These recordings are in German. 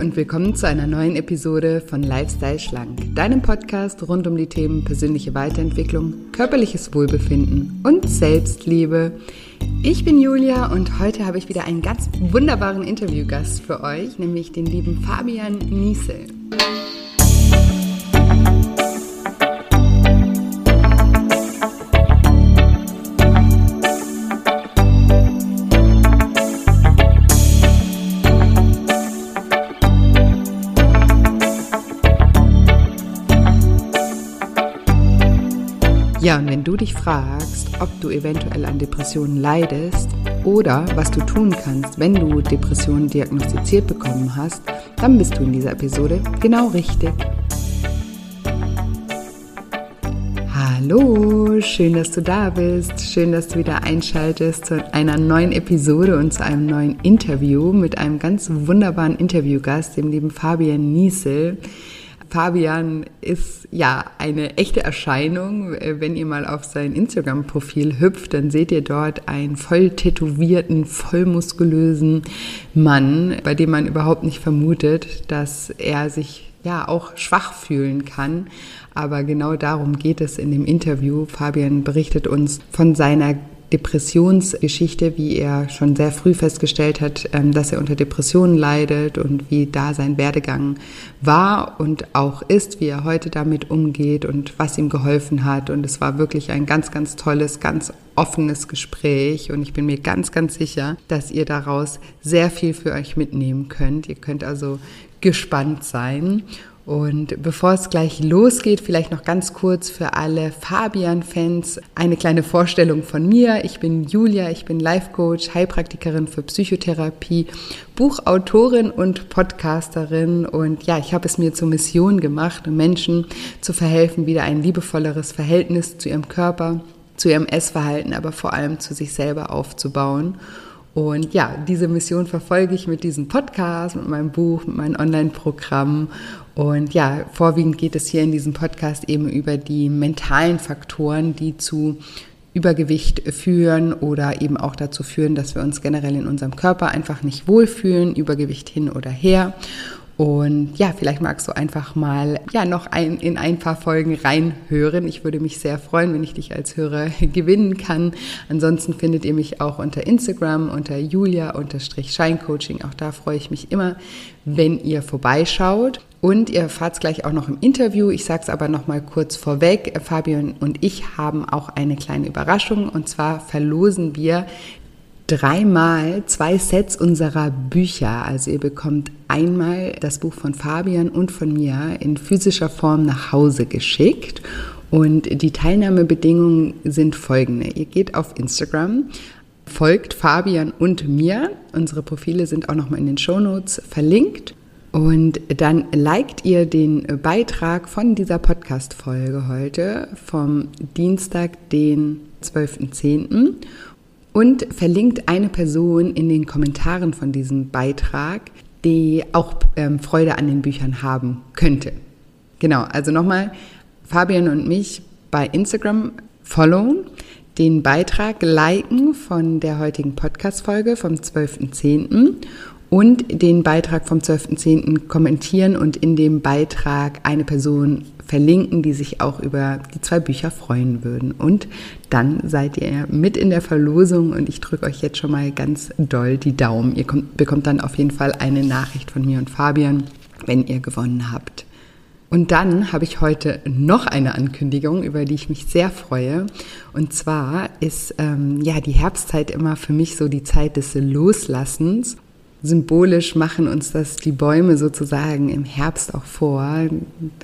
Und willkommen zu einer neuen Episode von Lifestyle Schlank, deinem Podcast rund um die Themen persönliche Weiterentwicklung, körperliches Wohlbefinden und Selbstliebe. Ich bin Julia und heute habe ich wieder einen ganz wunderbaren Interviewgast für euch, nämlich den lieben Fabian Niesel. Ja, und wenn du dich fragst, ob du eventuell an Depressionen leidest oder was du tun kannst, wenn du Depressionen diagnostiziert bekommen hast, dann bist du in dieser Episode genau richtig. Hallo, schön, dass du da bist. Schön, dass du wieder einschaltest zu einer neuen Episode und zu einem neuen Interview mit einem ganz wunderbaren Interviewgast, dem lieben Fabian Niesel. Fabian ist ja eine echte Erscheinung. Äh, wenn ihr mal auf sein Instagram-Profil hüpft, dann seht ihr dort einen voll tätowierten, voll muskulösen Mann, bei dem man überhaupt nicht vermutet, dass er sich ja auch schwach fühlen kann. Aber genau darum geht es in dem Interview. Fabian berichtet uns von seiner Depressionsgeschichte, wie er schon sehr früh festgestellt hat, ähm, dass er unter Depressionen leidet und wie da sein Werdegang war und auch ist, wie er heute damit umgeht und was ihm geholfen hat. Und es war wirklich ein ganz, ganz tolles, ganz offenes Gespräch und ich bin mir ganz, ganz sicher, dass ihr daraus sehr viel für euch mitnehmen könnt. Ihr könnt also gespannt sein. Und bevor es gleich losgeht, vielleicht noch ganz kurz für alle Fabian-Fans eine kleine Vorstellung von mir. Ich bin Julia, ich bin Life-Coach, Heilpraktikerin für Psychotherapie, Buchautorin und Podcasterin. Und ja, ich habe es mir zur Mission gemacht, Menschen zu verhelfen, wieder ein liebevolleres Verhältnis zu ihrem Körper, zu ihrem Essverhalten, aber vor allem zu sich selber aufzubauen. Und ja, diese Mission verfolge ich mit diesem Podcast, mit meinem Buch, mit meinem Online-Programm. Und ja, vorwiegend geht es hier in diesem Podcast eben über die mentalen Faktoren, die zu Übergewicht führen oder eben auch dazu führen, dass wir uns generell in unserem Körper einfach nicht wohlfühlen, Übergewicht hin oder her. Und ja, vielleicht magst du einfach mal ja noch ein, in ein paar Folgen reinhören. Ich würde mich sehr freuen, wenn ich dich als Hörer gewinnen kann. Ansonsten findet ihr mich auch unter Instagram unter julia-scheincoaching. Auch da freue ich mich immer, wenn ihr vorbeischaut. Und ihr erfahrt es gleich auch noch im Interview. Ich sage es aber noch mal kurz vorweg. Fabian und ich haben auch eine kleine Überraschung. Und zwar verlosen wir dreimal zwei Sets unserer Bücher. Also ihr bekommt einmal das Buch von Fabian und von mir in physischer Form nach Hause geschickt. Und die Teilnahmebedingungen sind folgende. Ihr geht auf Instagram, folgt Fabian und mir. Unsere Profile sind auch nochmal in den Shownotes verlinkt. Und dann liked ihr den Beitrag von dieser Podcast-Folge heute vom Dienstag, den 12.10 und verlinkt eine Person in den Kommentaren von diesem Beitrag, die auch ähm, Freude an den Büchern haben könnte. Genau, also nochmal, Fabian und mich bei Instagram followen, den Beitrag liken von der heutigen Podcast-Folge vom 12.10. und den Beitrag vom 12.10. kommentieren und in dem Beitrag eine Person verlinken, die sich auch über die zwei Bücher freuen würden. Und dann seid ihr mit in der Verlosung und ich drücke euch jetzt schon mal ganz doll die Daumen. Ihr kommt, bekommt dann auf jeden Fall eine Nachricht von mir und Fabian, wenn ihr gewonnen habt. Und dann habe ich heute noch eine Ankündigung, über die ich mich sehr freue. Und zwar ist ähm, ja die Herbstzeit immer für mich so die Zeit des Loslassens symbolisch machen uns das die Bäume sozusagen im Herbst auch vor,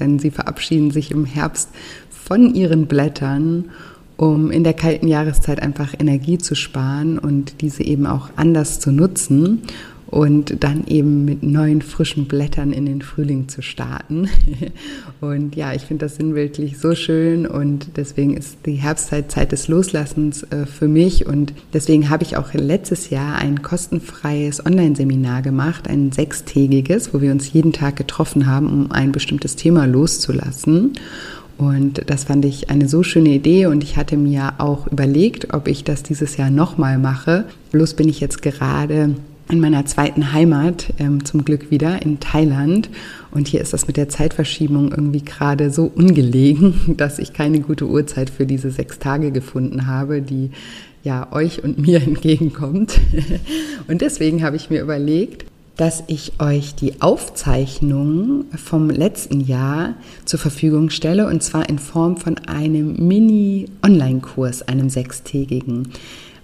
denn sie verabschieden sich im Herbst von ihren Blättern, um in der kalten Jahreszeit einfach Energie zu sparen und diese eben auch anders zu nutzen und dann eben mit neuen frischen Blättern in den Frühling zu starten. Und ja, ich finde das sinnbildlich so schön und deswegen ist die Herbstzeit Zeit des Loslassens äh, für mich und deswegen habe ich auch letztes Jahr ein kostenfreies Online-Seminar gemacht, ein sechstägiges, wo wir uns jeden Tag getroffen haben, um ein bestimmtes Thema loszulassen. Und das fand ich eine so schöne Idee und ich hatte mir auch überlegt, ob ich das dieses Jahr nochmal mache. Bloß bin ich jetzt gerade in meiner zweiten Heimat, ähm, zum Glück wieder in Thailand. Und hier ist das mit der Zeitverschiebung irgendwie gerade so ungelegen, dass ich keine gute Uhrzeit für diese sechs Tage gefunden habe, die ja euch und mir entgegenkommt. Und deswegen habe ich mir überlegt, dass ich euch die Aufzeichnung vom letzten Jahr zur Verfügung stelle und zwar in Form von einem Mini-Online-Kurs, einem sechstägigen.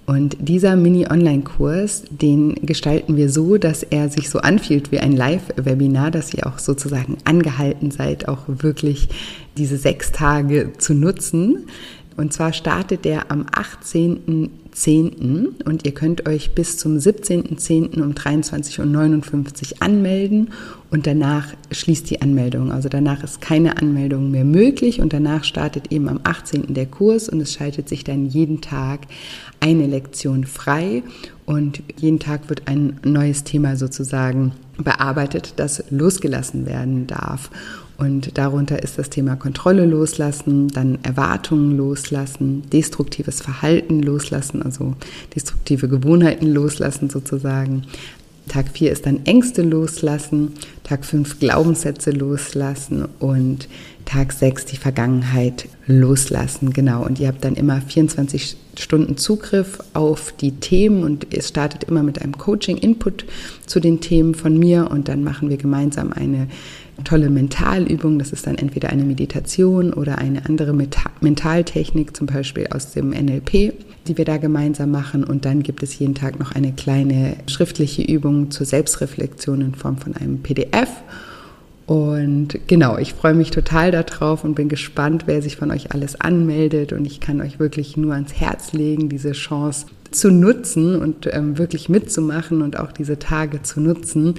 Und dieser Mini-Online-Kurs, den gestalten wir so, dass er sich so anfühlt wie ein Live-Webinar, dass ihr auch sozusagen angehalten seid, auch wirklich diese sechs Tage zu nutzen. Und zwar startet der am 18.10. und ihr könnt euch bis zum 17.10. um 23.59 Uhr anmelden und danach schließt die Anmeldung. Also danach ist keine Anmeldung mehr möglich und danach startet eben am 18. der Kurs und es schaltet sich dann jeden Tag eine Lektion frei und jeden Tag wird ein neues Thema sozusagen bearbeitet, das losgelassen werden darf. Und darunter ist das Thema Kontrolle loslassen, dann Erwartungen loslassen, destruktives Verhalten loslassen, also destruktive Gewohnheiten loslassen sozusagen. Tag 4 ist dann Ängste loslassen, Tag 5 Glaubenssätze loslassen und Tag 6 die Vergangenheit loslassen. Genau, und ihr habt dann immer 24 Stunden Zugriff auf die Themen und es startet immer mit einem Coaching-Input zu den Themen von mir und dann machen wir gemeinsam eine tolle Mentalübung. Das ist dann entweder eine Meditation oder eine andere Mentaltechnik, zum Beispiel aus dem NLP, die wir da gemeinsam machen. Und dann gibt es jeden Tag noch eine kleine schriftliche Übung zur Selbstreflexion in Form von einem PDF. Und genau, ich freue mich total darauf und bin gespannt, wer sich von euch alles anmeldet. Und ich kann euch wirklich nur ans Herz legen, diese Chance zu nutzen und ähm, wirklich mitzumachen und auch diese Tage zu nutzen,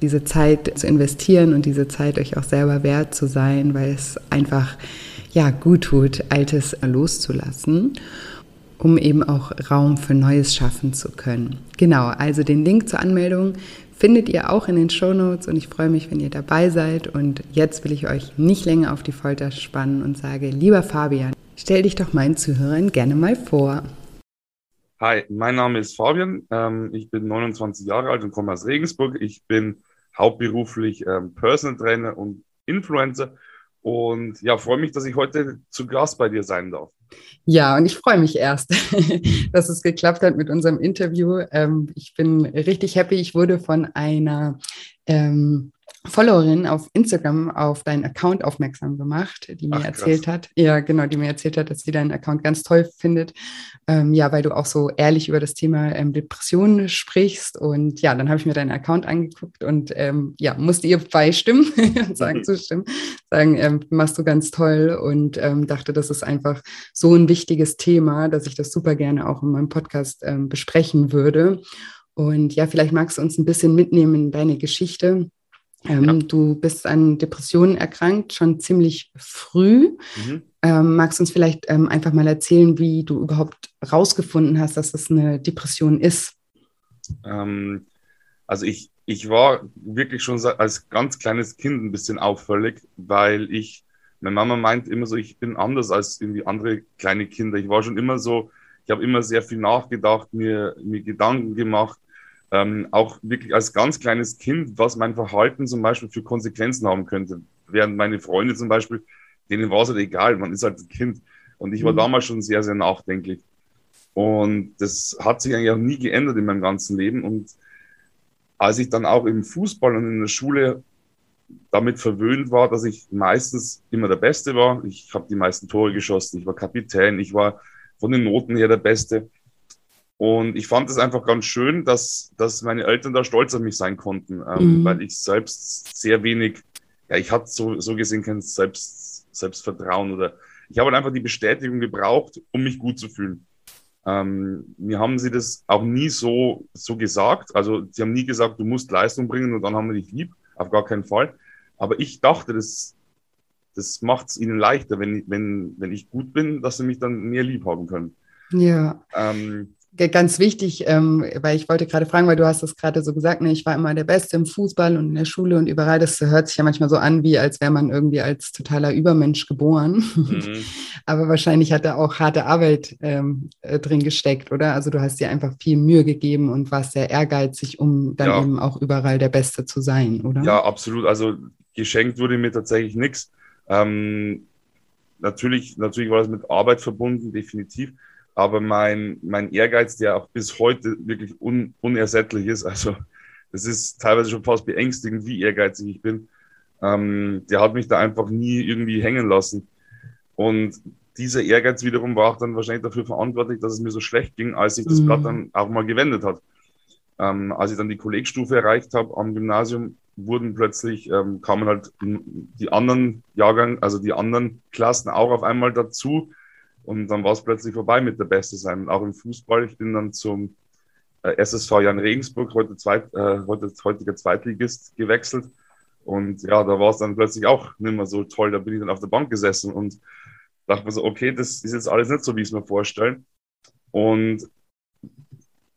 diese Zeit zu investieren und diese Zeit euch auch selber wert zu sein, weil es einfach ja gut tut, Altes loszulassen um eben auch Raum für Neues schaffen zu können. Genau, also den Link zur Anmeldung findet ihr auch in den Show Notes und ich freue mich, wenn ihr dabei seid. Und jetzt will ich euch nicht länger auf die Folter spannen und sage, lieber Fabian, stell dich doch meinen Zuhörern gerne mal vor. Hi, mein Name ist Fabian. Ähm, ich bin 29 Jahre alt und komme aus Regensburg. Ich bin hauptberuflich ähm, Personal Trainer und Influencer und ja, freue mich, dass ich heute zu Gast bei dir sein darf. Ja, und ich freue mich erst, dass es geklappt hat mit unserem Interview. Ähm, ich bin richtig happy. Ich wurde von einer ähm, Followerin auf Instagram auf deinen Account aufmerksam gemacht, die mir Ach, erzählt hat, ja genau, die mir erzählt hat, dass sie deinen Account ganz toll findet, ähm, ja, weil du auch so ehrlich über das Thema ähm, Depressionen sprichst. Und ja, dann habe ich mir deinen Account angeguckt und ähm, ja, musste ihr beistimmen und sagen, mhm. zustimmen, sagen, ähm, machst du ganz toll. Und ähm, dachte, das ist einfach so ein wichtiges Thema, dass ich das super gerne auch in meinem Podcast ähm, besprechen würde. Und ja, vielleicht magst du uns ein bisschen mitnehmen in deine Geschichte ähm, ja. Du bist an Depressionen erkrankt, schon ziemlich früh. Mhm. Ähm, magst du uns vielleicht ähm, einfach mal erzählen, wie du überhaupt rausgefunden hast, dass das eine Depression ist? Ähm, also ich, ich war wirklich schon als ganz kleines Kind ein bisschen auffällig, weil ich, meine Mama meint immer so, ich bin anders als irgendwie andere kleine Kinder. Ich war schon immer so, ich habe immer sehr viel nachgedacht, mir, mir Gedanken gemacht ähm, auch wirklich als ganz kleines Kind, was mein Verhalten zum Beispiel für Konsequenzen haben könnte. Während meine Freunde zum Beispiel, denen war es halt egal, man ist halt ein Kind. Und ich war mhm. damals schon sehr, sehr nachdenklich. Und das hat sich eigentlich auch nie geändert in meinem ganzen Leben. Und als ich dann auch im Fußball und in der Schule damit verwöhnt war, dass ich meistens immer der Beste war, ich habe die meisten Tore geschossen, ich war Kapitän, ich war von den Noten her der Beste, und ich fand es einfach ganz schön, dass, dass meine Eltern da stolz auf mich sein konnten, ähm, mhm. weil ich selbst sehr wenig, ja, ich hatte so, so gesehen kein Selbst, Selbstvertrauen oder ich habe halt einfach die Bestätigung gebraucht, um mich gut zu fühlen. Ähm, mir haben sie das auch nie so, so gesagt. Also sie haben nie gesagt, du musst Leistung bringen und dann haben wir dich lieb. Auf gar keinen Fall. Aber ich dachte, das, das macht es ihnen leichter, wenn, wenn, wenn ich gut bin, dass sie mich dann mehr lieb haben können. Ja. Ähm, ganz wichtig, ähm, weil ich wollte gerade fragen, weil du hast das gerade so gesagt, ne, ich war immer der Beste im Fußball und in der Schule und überall. Das hört sich ja manchmal so an, wie als wäre man irgendwie als totaler Übermensch geboren. Mhm. Aber wahrscheinlich hat da auch harte Arbeit ähm, äh, drin gesteckt, oder? Also du hast dir einfach viel Mühe gegeben und warst sehr ehrgeizig, um dann ja. eben auch überall der Beste zu sein, oder? Ja, absolut. Also geschenkt wurde mir tatsächlich nichts. Ähm, natürlich, natürlich war das mit Arbeit verbunden, definitiv. Aber mein, mein Ehrgeiz, der auch bis heute wirklich un, unersättlich ist, also das ist teilweise schon fast beängstigend, wie ehrgeizig ich bin, ähm, der hat mich da einfach nie irgendwie hängen lassen. Und dieser Ehrgeiz wiederum war auch dann wahrscheinlich dafür verantwortlich, dass es mir so schlecht ging, als sich das mhm. Blatt dann auch mal gewendet hat. Ähm, als ich dann die Kollegstufe erreicht habe am Gymnasium, wurden plötzlich, ähm, kamen halt die anderen Jahrgang, also die anderen Klassen auch auf einmal dazu. Und dann war es plötzlich vorbei mit der Beste sein. Und auch im Fußball, ich bin dann zum äh, SSV Jan Regensburg, heute, Zweit, äh, heute heutiger Zweitligist, gewechselt. Und ja, da war es dann plötzlich auch nicht mehr so toll. Da bin ich dann auf der Bank gesessen und dachte mir so, okay, das ist jetzt alles nicht so, wie ich es mir vorstelle. Und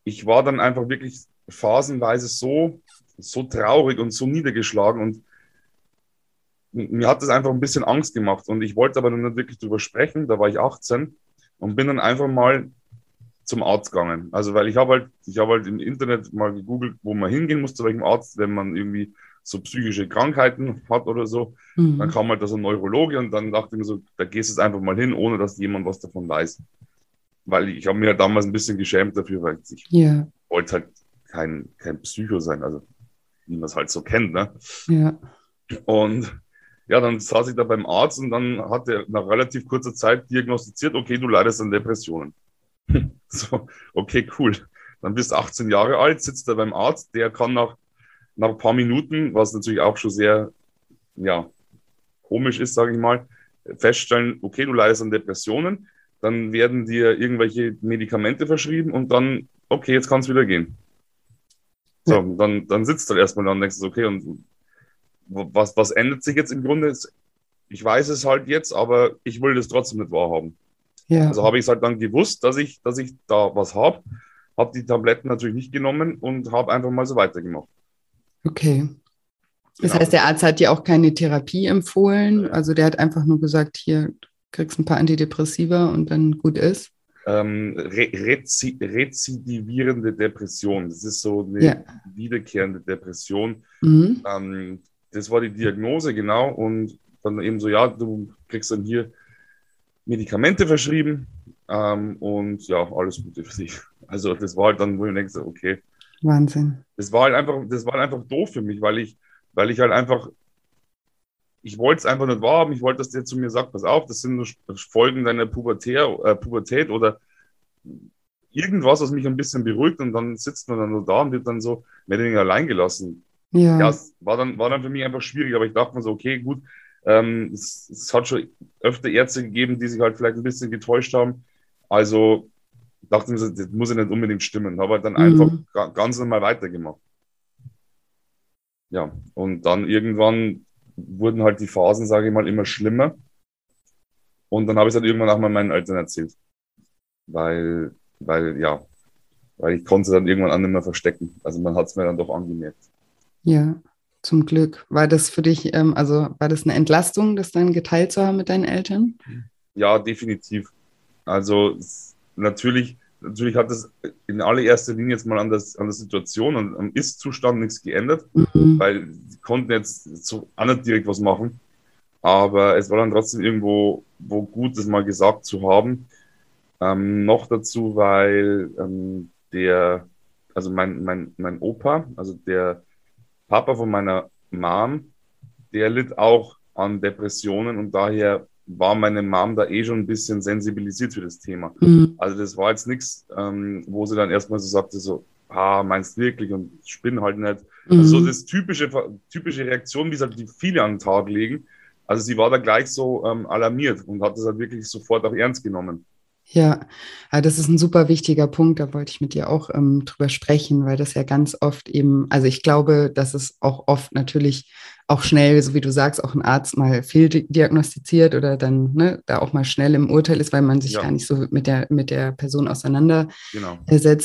ich war dann einfach wirklich phasenweise so, so traurig und so niedergeschlagen und mir hat das einfach ein bisschen Angst gemacht und ich wollte aber noch nicht wirklich drüber sprechen. Da war ich 18 und bin dann einfach mal zum Arzt gegangen. Also weil ich habe halt, ich habe halt im Internet mal gegoogelt, wo man hingehen muss zu welchem Arzt, wenn man irgendwie so psychische Krankheiten hat oder so. Mhm. Dann kam halt da so ein Neurologe und dann dachte ich mir so, da gehst du jetzt einfach mal hin, ohne dass jemand was davon weiß. Weil ich, ich habe mir halt damals ein bisschen geschämt dafür, weil ich yeah. wollte halt kein, kein Psycho sein, also wie man es halt so kennt. Ne? Ja. Und ja, dann saß ich da beim Arzt und dann hat er nach relativ kurzer Zeit diagnostiziert, okay, du leidest an Depressionen. so, okay, cool. Dann bist du 18 Jahre alt, sitzt da beim Arzt, der kann nach, nach ein paar Minuten, was natürlich auch schon sehr, ja, komisch ist, sage ich mal, feststellen, okay, du leidest an Depressionen, dann werden dir irgendwelche Medikamente verschrieben und dann, okay, jetzt kann es wieder gehen. So, dann, dann sitzt du erstmal da und denkst, okay, und was, was ändert sich jetzt im Grunde? Ich weiß es halt jetzt, aber ich will das trotzdem nicht wahrhaben. Ja. Also habe ich es halt dann gewusst, dass ich, dass ich da was habe, habe die Tabletten natürlich nicht genommen und habe einfach mal so weitergemacht. Okay. Das ja. heißt, der Arzt hat dir auch keine Therapie empfohlen. Also der hat einfach nur gesagt, hier kriegst ein paar Antidepressiva und dann gut ist. Ähm, re rezi rezidivierende Depression. Das ist so eine ja. wiederkehrende Depression. Mhm. Ähm, das war die Diagnose, genau. Und dann eben so, ja, du kriegst dann hier Medikamente verschrieben ähm, und ja, alles Gute für dich. Also das war halt dann, wo ich denke, okay. Wahnsinn. Das war halt einfach, das war halt einfach doof für mich, weil ich, weil ich halt einfach, ich wollte es einfach nicht wahrhaben. Ich wollte, dass der zu mir sagt, pass auf, das sind nur Folgen deiner Pubertät, äh, Pubertät oder irgendwas, was mich ein bisschen beruhigt und dann sitzt man dann nur da und wird dann so mehr oder weniger allein gelassen. Ja. ja, es war dann, war dann für mich einfach schwierig, aber ich dachte mir so, okay, gut, ähm, es, es, hat schon öfter Ärzte gegeben, die sich halt vielleicht ein bisschen getäuscht haben. Also dachte mir, das muss ja nicht unbedingt stimmen. Habe halt dann mhm. einfach ganz normal weitergemacht. Ja, und dann irgendwann wurden halt die Phasen, sage ich mal, immer schlimmer. Und dann habe ich es halt irgendwann auch mal meinen Eltern erzählt. Weil, weil, ja, weil ich konnte es dann irgendwann auch nicht mehr verstecken. Also man hat es mir dann doch angemerkt. Ja, zum Glück. War das für dich, ähm, also war das eine Entlastung, das dann geteilt zu haben mit deinen Eltern? Ja, definitiv. Also natürlich, natürlich hat es in allererster Linie jetzt mal an, das, an der Situation und am Ist-Zustand nichts geändert, mhm. weil sie konnten jetzt so nicht direkt was machen. Aber es war dann trotzdem irgendwo wo gut, das mal gesagt zu haben. Ähm, noch dazu, weil ähm, der, also mein, mein, mein Opa, also der Papa von meiner Mom, der litt auch an Depressionen und daher war meine Mom da eh schon ein bisschen sensibilisiert für das Thema. Mhm. Also das war jetzt nichts, ähm, wo sie dann erstmal so sagte, so, ah, meinst du wirklich und spinn halt nicht. Mhm. Also so das typische, typische Reaktion, wie es halt die viele an den Tag legen. Also sie war da gleich so ähm, alarmiert und hat das halt wirklich sofort auch ernst genommen. Ja, das ist ein super wichtiger Punkt. Da wollte ich mit dir auch ähm, drüber sprechen, weil das ja ganz oft eben, also ich glaube, dass es auch oft natürlich auch schnell, so wie du sagst, auch ein Arzt mal fehldiagnostiziert oder dann ne, da auch mal schnell im Urteil ist, weil man sich ja. gar nicht so mit der, mit der Person auseinandersetzt. Genau.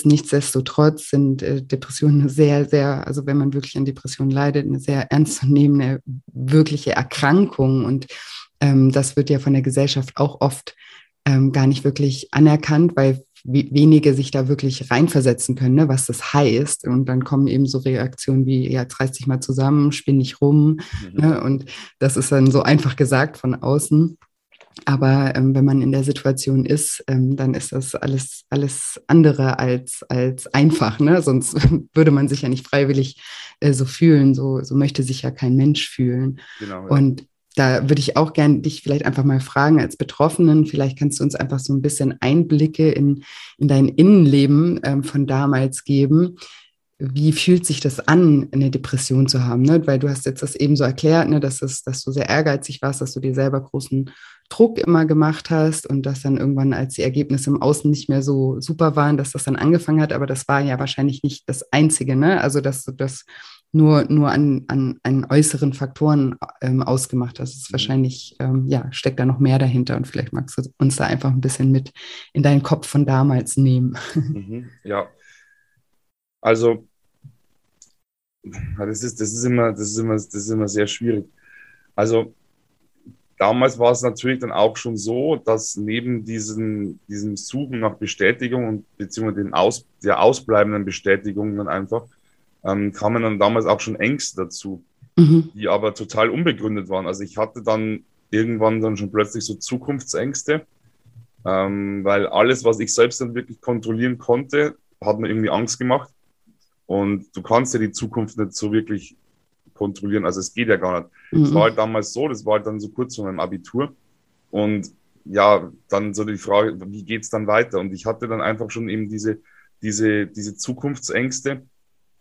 Nichtsdestotrotz sind äh, Depressionen sehr, sehr, also wenn man wirklich an Depressionen leidet, eine sehr ernstzunehmende, wirkliche Erkrankung. Und ähm, das wird ja von der Gesellschaft auch oft ähm, gar nicht wirklich anerkannt, weil wenige sich da wirklich reinversetzen können, ne, was das heißt. Und dann kommen eben so Reaktionen wie, ja, jetzt reiß dich mal zusammen, spinn nicht rum. Mhm. Ne, und das ist dann so einfach gesagt von außen. Aber ähm, wenn man in der Situation ist, ähm, dann ist das alles, alles andere als, als einfach. Ne? Sonst würde man sich ja nicht freiwillig äh, so fühlen. So, so möchte sich ja kein Mensch fühlen. Genau, ja. Und da würde ich auch gerne dich vielleicht einfach mal fragen als Betroffenen. Vielleicht kannst du uns einfach so ein bisschen Einblicke in, in dein Innenleben ähm, von damals geben. Wie fühlt sich das an, eine Depression zu haben? Ne? Weil du hast jetzt das eben so erklärt, ne, dass, es, dass du sehr ehrgeizig warst, dass du dir selber großen Druck immer gemacht hast und dass dann irgendwann, als die Ergebnisse im Außen nicht mehr so super waren, dass das dann angefangen hat. Aber das war ja wahrscheinlich nicht das Einzige. Ne? Also, dass du das nur, nur an, an, an äußeren Faktoren ähm, ausgemacht hast. Es ist mhm. wahrscheinlich, ähm, ja, steckt da noch mehr dahinter und vielleicht magst du uns da einfach ein bisschen mit in deinen Kopf von damals nehmen. Mhm, ja, also das ist, das ist immer, das ist immer, das ist immer sehr schwierig. Also damals war es natürlich dann auch schon so, dass neben diesem, diesem Suchen nach Bestätigung und beziehungsweise den Aus, der ausbleibenden Bestätigung dann einfach ähm, kamen dann damals auch schon Ängste dazu, mhm. die aber total unbegründet waren. Also ich hatte dann irgendwann dann schon plötzlich so Zukunftsängste, ähm, weil alles, was ich selbst dann wirklich kontrollieren konnte, hat mir irgendwie Angst gemacht. Und du kannst ja die Zukunft nicht so wirklich kontrollieren. Also es geht ja gar nicht. Es mhm. war halt damals so, das war halt dann so kurz vor meinem Abitur. Und ja, dann so die Frage, wie geht es dann weiter? Und ich hatte dann einfach schon eben diese, diese, diese Zukunftsängste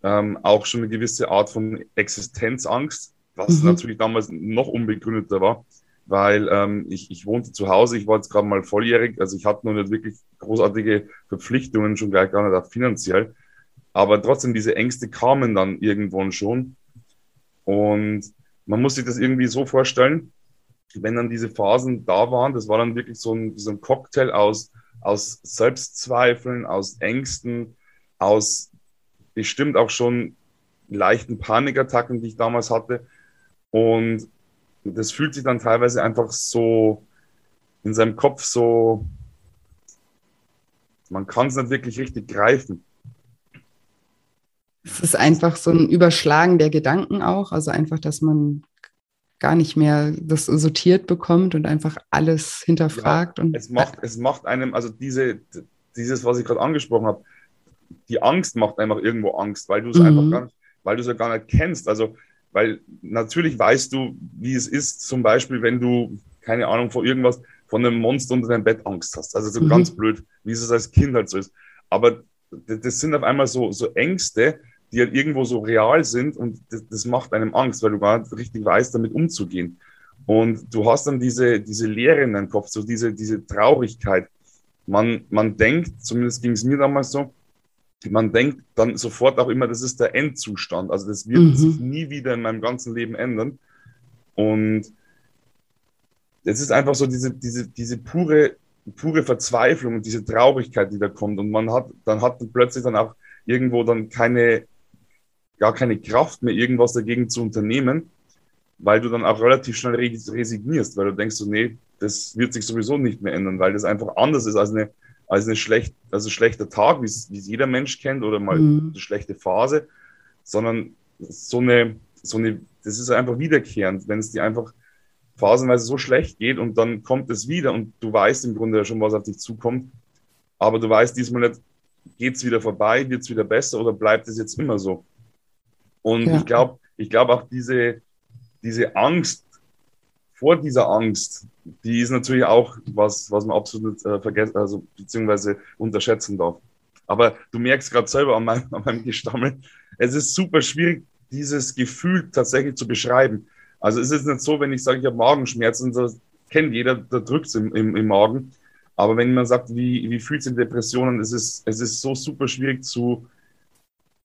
ähm, auch schon eine gewisse Art von Existenzangst, was mhm. natürlich damals noch unbegründeter war, weil ähm, ich, ich wohnte zu Hause, ich war jetzt gerade mal volljährig, also ich hatte noch nicht wirklich großartige Verpflichtungen, schon gleich gar nicht auch finanziell, aber trotzdem diese Ängste kamen dann irgendwann schon und man muss sich das irgendwie so vorstellen, wenn dann diese Phasen da waren, das war dann wirklich so ein, so ein Cocktail aus, aus Selbstzweifeln, aus Ängsten, aus bestimmt auch schon leichten Panikattacken, die ich damals hatte. Und das fühlt sich dann teilweise einfach so in seinem Kopf so, man kann es nicht wirklich richtig greifen. Es ist einfach so ein Überschlagen der Gedanken auch, also einfach, dass man gar nicht mehr das sortiert bekommt und einfach alles hinterfragt. Ja, und es macht, es macht einem, also diese, dieses, was ich gerade angesprochen habe, die Angst macht einfach irgendwo Angst, weil du es mhm. einfach gar nicht, weil du es ja gar nicht kennst. Also, weil natürlich weißt du, wie es ist, zum Beispiel, wenn du, keine Ahnung, vor irgendwas, von einem Monster unter deinem Bett Angst hast. Also so mhm. ganz blöd, wie es als Kind halt so ist. Aber das sind auf einmal so, so Ängste, die halt irgendwo so real sind und das, das macht einem Angst, weil du gar nicht richtig weißt, damit umzugehen. Und du hast dann diese, diese Leere in deinem Kopf, so diese, diese Traurigkeit. Man, man denkt, zumindest ging es mir damals so, man denkt dann sofort auch immer, das ist der Endzustand. Also das wird mhm. sich nie wieder in meinem ganzen Leben ändern. Und es ist einfach so diese, diese, diese pure, pure Verzweiflung und diese Traurigkeit, die da kommt. Und man hat, dann hat plötzlich dann auch irgendwo dann keine, gar keine Kraft mehr, irgendwas dagegen zu unternehmen, weil du dann auch relativ schnell resignierst, weil du denkst so, nee, das wird sich sowieso nicht mehr ändern, weil das einfach anders ist als eine als eine schlecht, also ein schlechter Tag, wie es jeder Mensch kennt, oder mal mhm. eine schlechte Phase, sondern so eine, so eine, das ist einfach wiederkehrend, wenn es dir einfach phasenweise so schlecht geht und dann kommt es wieder und du weißt im Grunde ja schon, was auf dich zukommt, aber du weißt diesmal nicht, geht es wieder vorbei, wird es wieder besser oder bleibt es jetzt immer so? Und ja. ich glaube, ich glaube auch diese, diese Angst vor dieser Angst, die ist natürlich auch was, was man absolut äh, vergessen, also beziehungsweise unterschätzen darf. Aber du merkst gerade selber an meinem, an meinem Gestammel, es ist super schwierig, dieses Gefühl tatsächlich zu beschreiben. Also es ist nicht so, wenn ich sage, ich habe Magenschmerzen, das kennt jeder, da drückt es im, im, im, Magen. Aber wenn man sagt, wie, wie fühlt sich Depressionen, es ist, es ist so super schwierig zu,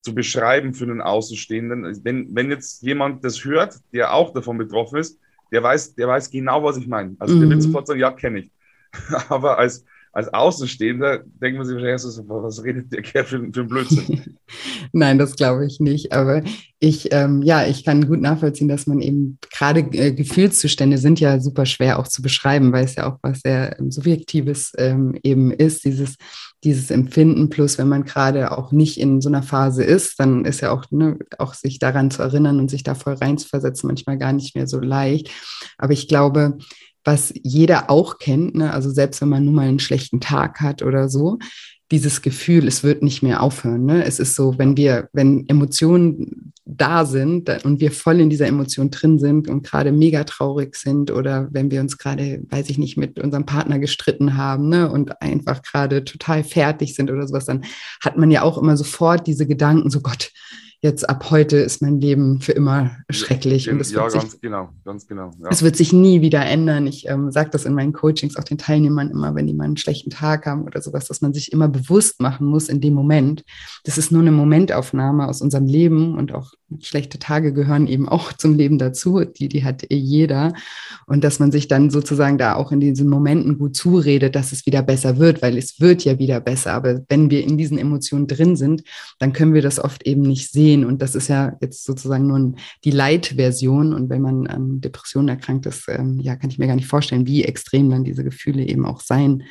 zu beschreiben für einen Außenstehenden. Wenn, wenn jetzt jemand das hört, der auch davon betroffen ist, der weiß, der weiß genau, was ich meine. Also mhm. der wird sofort sagen, ja, kenne ich. Aber als, als Außenstehender denkt man sich wahrscheinlich so, was redet der Kerl für, für einen Blödsinn? Nein, das glaube ich nicht. Aber ich, ähm, ja, ich kann gut nachvollziehen, dass man eben gerade äh, Gefühlszustände sind ja super schwer auch zu beschreiben, weil es ja auch was sehr ähm, Subjektives ähm, eben ist, dieses, dieses Empfinden. Plus, wenn man gerade auch nicht in so einer Phase ist, dann ist ja auch, ne, auch sich daran zu erinnern und sich da voll reinzuversetzen manchmal gar nicht mehr so leicht. Aber ich glaube, was jeder auch kennt, ne? also selbst wenn man nur mal einen schlechten Tag hat oder so, dieses Gefühl, es wird nicht mehr aufhören. Ne? Es ist so, wenn wir, wenn Emotionen da sind und wir voll in dieser Emotion drin sind und gerade mega traurig sind oder wenn wir uns gerade, weiß ich nicht, mit unserem Partner gestritten haben ne? und einfach gerade total fertig sind oder sowas, dann hat man ja auch immer sofort diese Gedanken, so Gott, jetzt ab heute ist mein Leben für immer schrecklich. Ja, und es ja wird ganz sich, genau, ganz genau. Ja. Es wird sich nie wieder ändern. Ich ähm, sage das in meinen Coachings auch den Teilnehmern immer, wenn die mal einen schlechten Tag haben oder sowas, dass man sich immer bewusst machen muss in dem Moment. Das ist nur eine Momentaufnahme aus unserem Leben und auch schlechte Tage gehören eben auch zum Leben dazu. Die, die hat eh jeder. Und dass man sich dann sozusagen da auch in diesen Momenten gut zuredet, dass es wieder besser wird, weil es wird ja wieder besser. Aber wenn wir in diesen Emotionen drin sind, dann können wir das oft eben nicht sehen sehen. Und das ist ja jetzt sozusagen nur die Light-Version. Und wenn man an Depressionen erkrankt ist, ähm, ja, kann ich mir gar nicht vorstellen, wie extrem dann diese Gefühle eben auch sein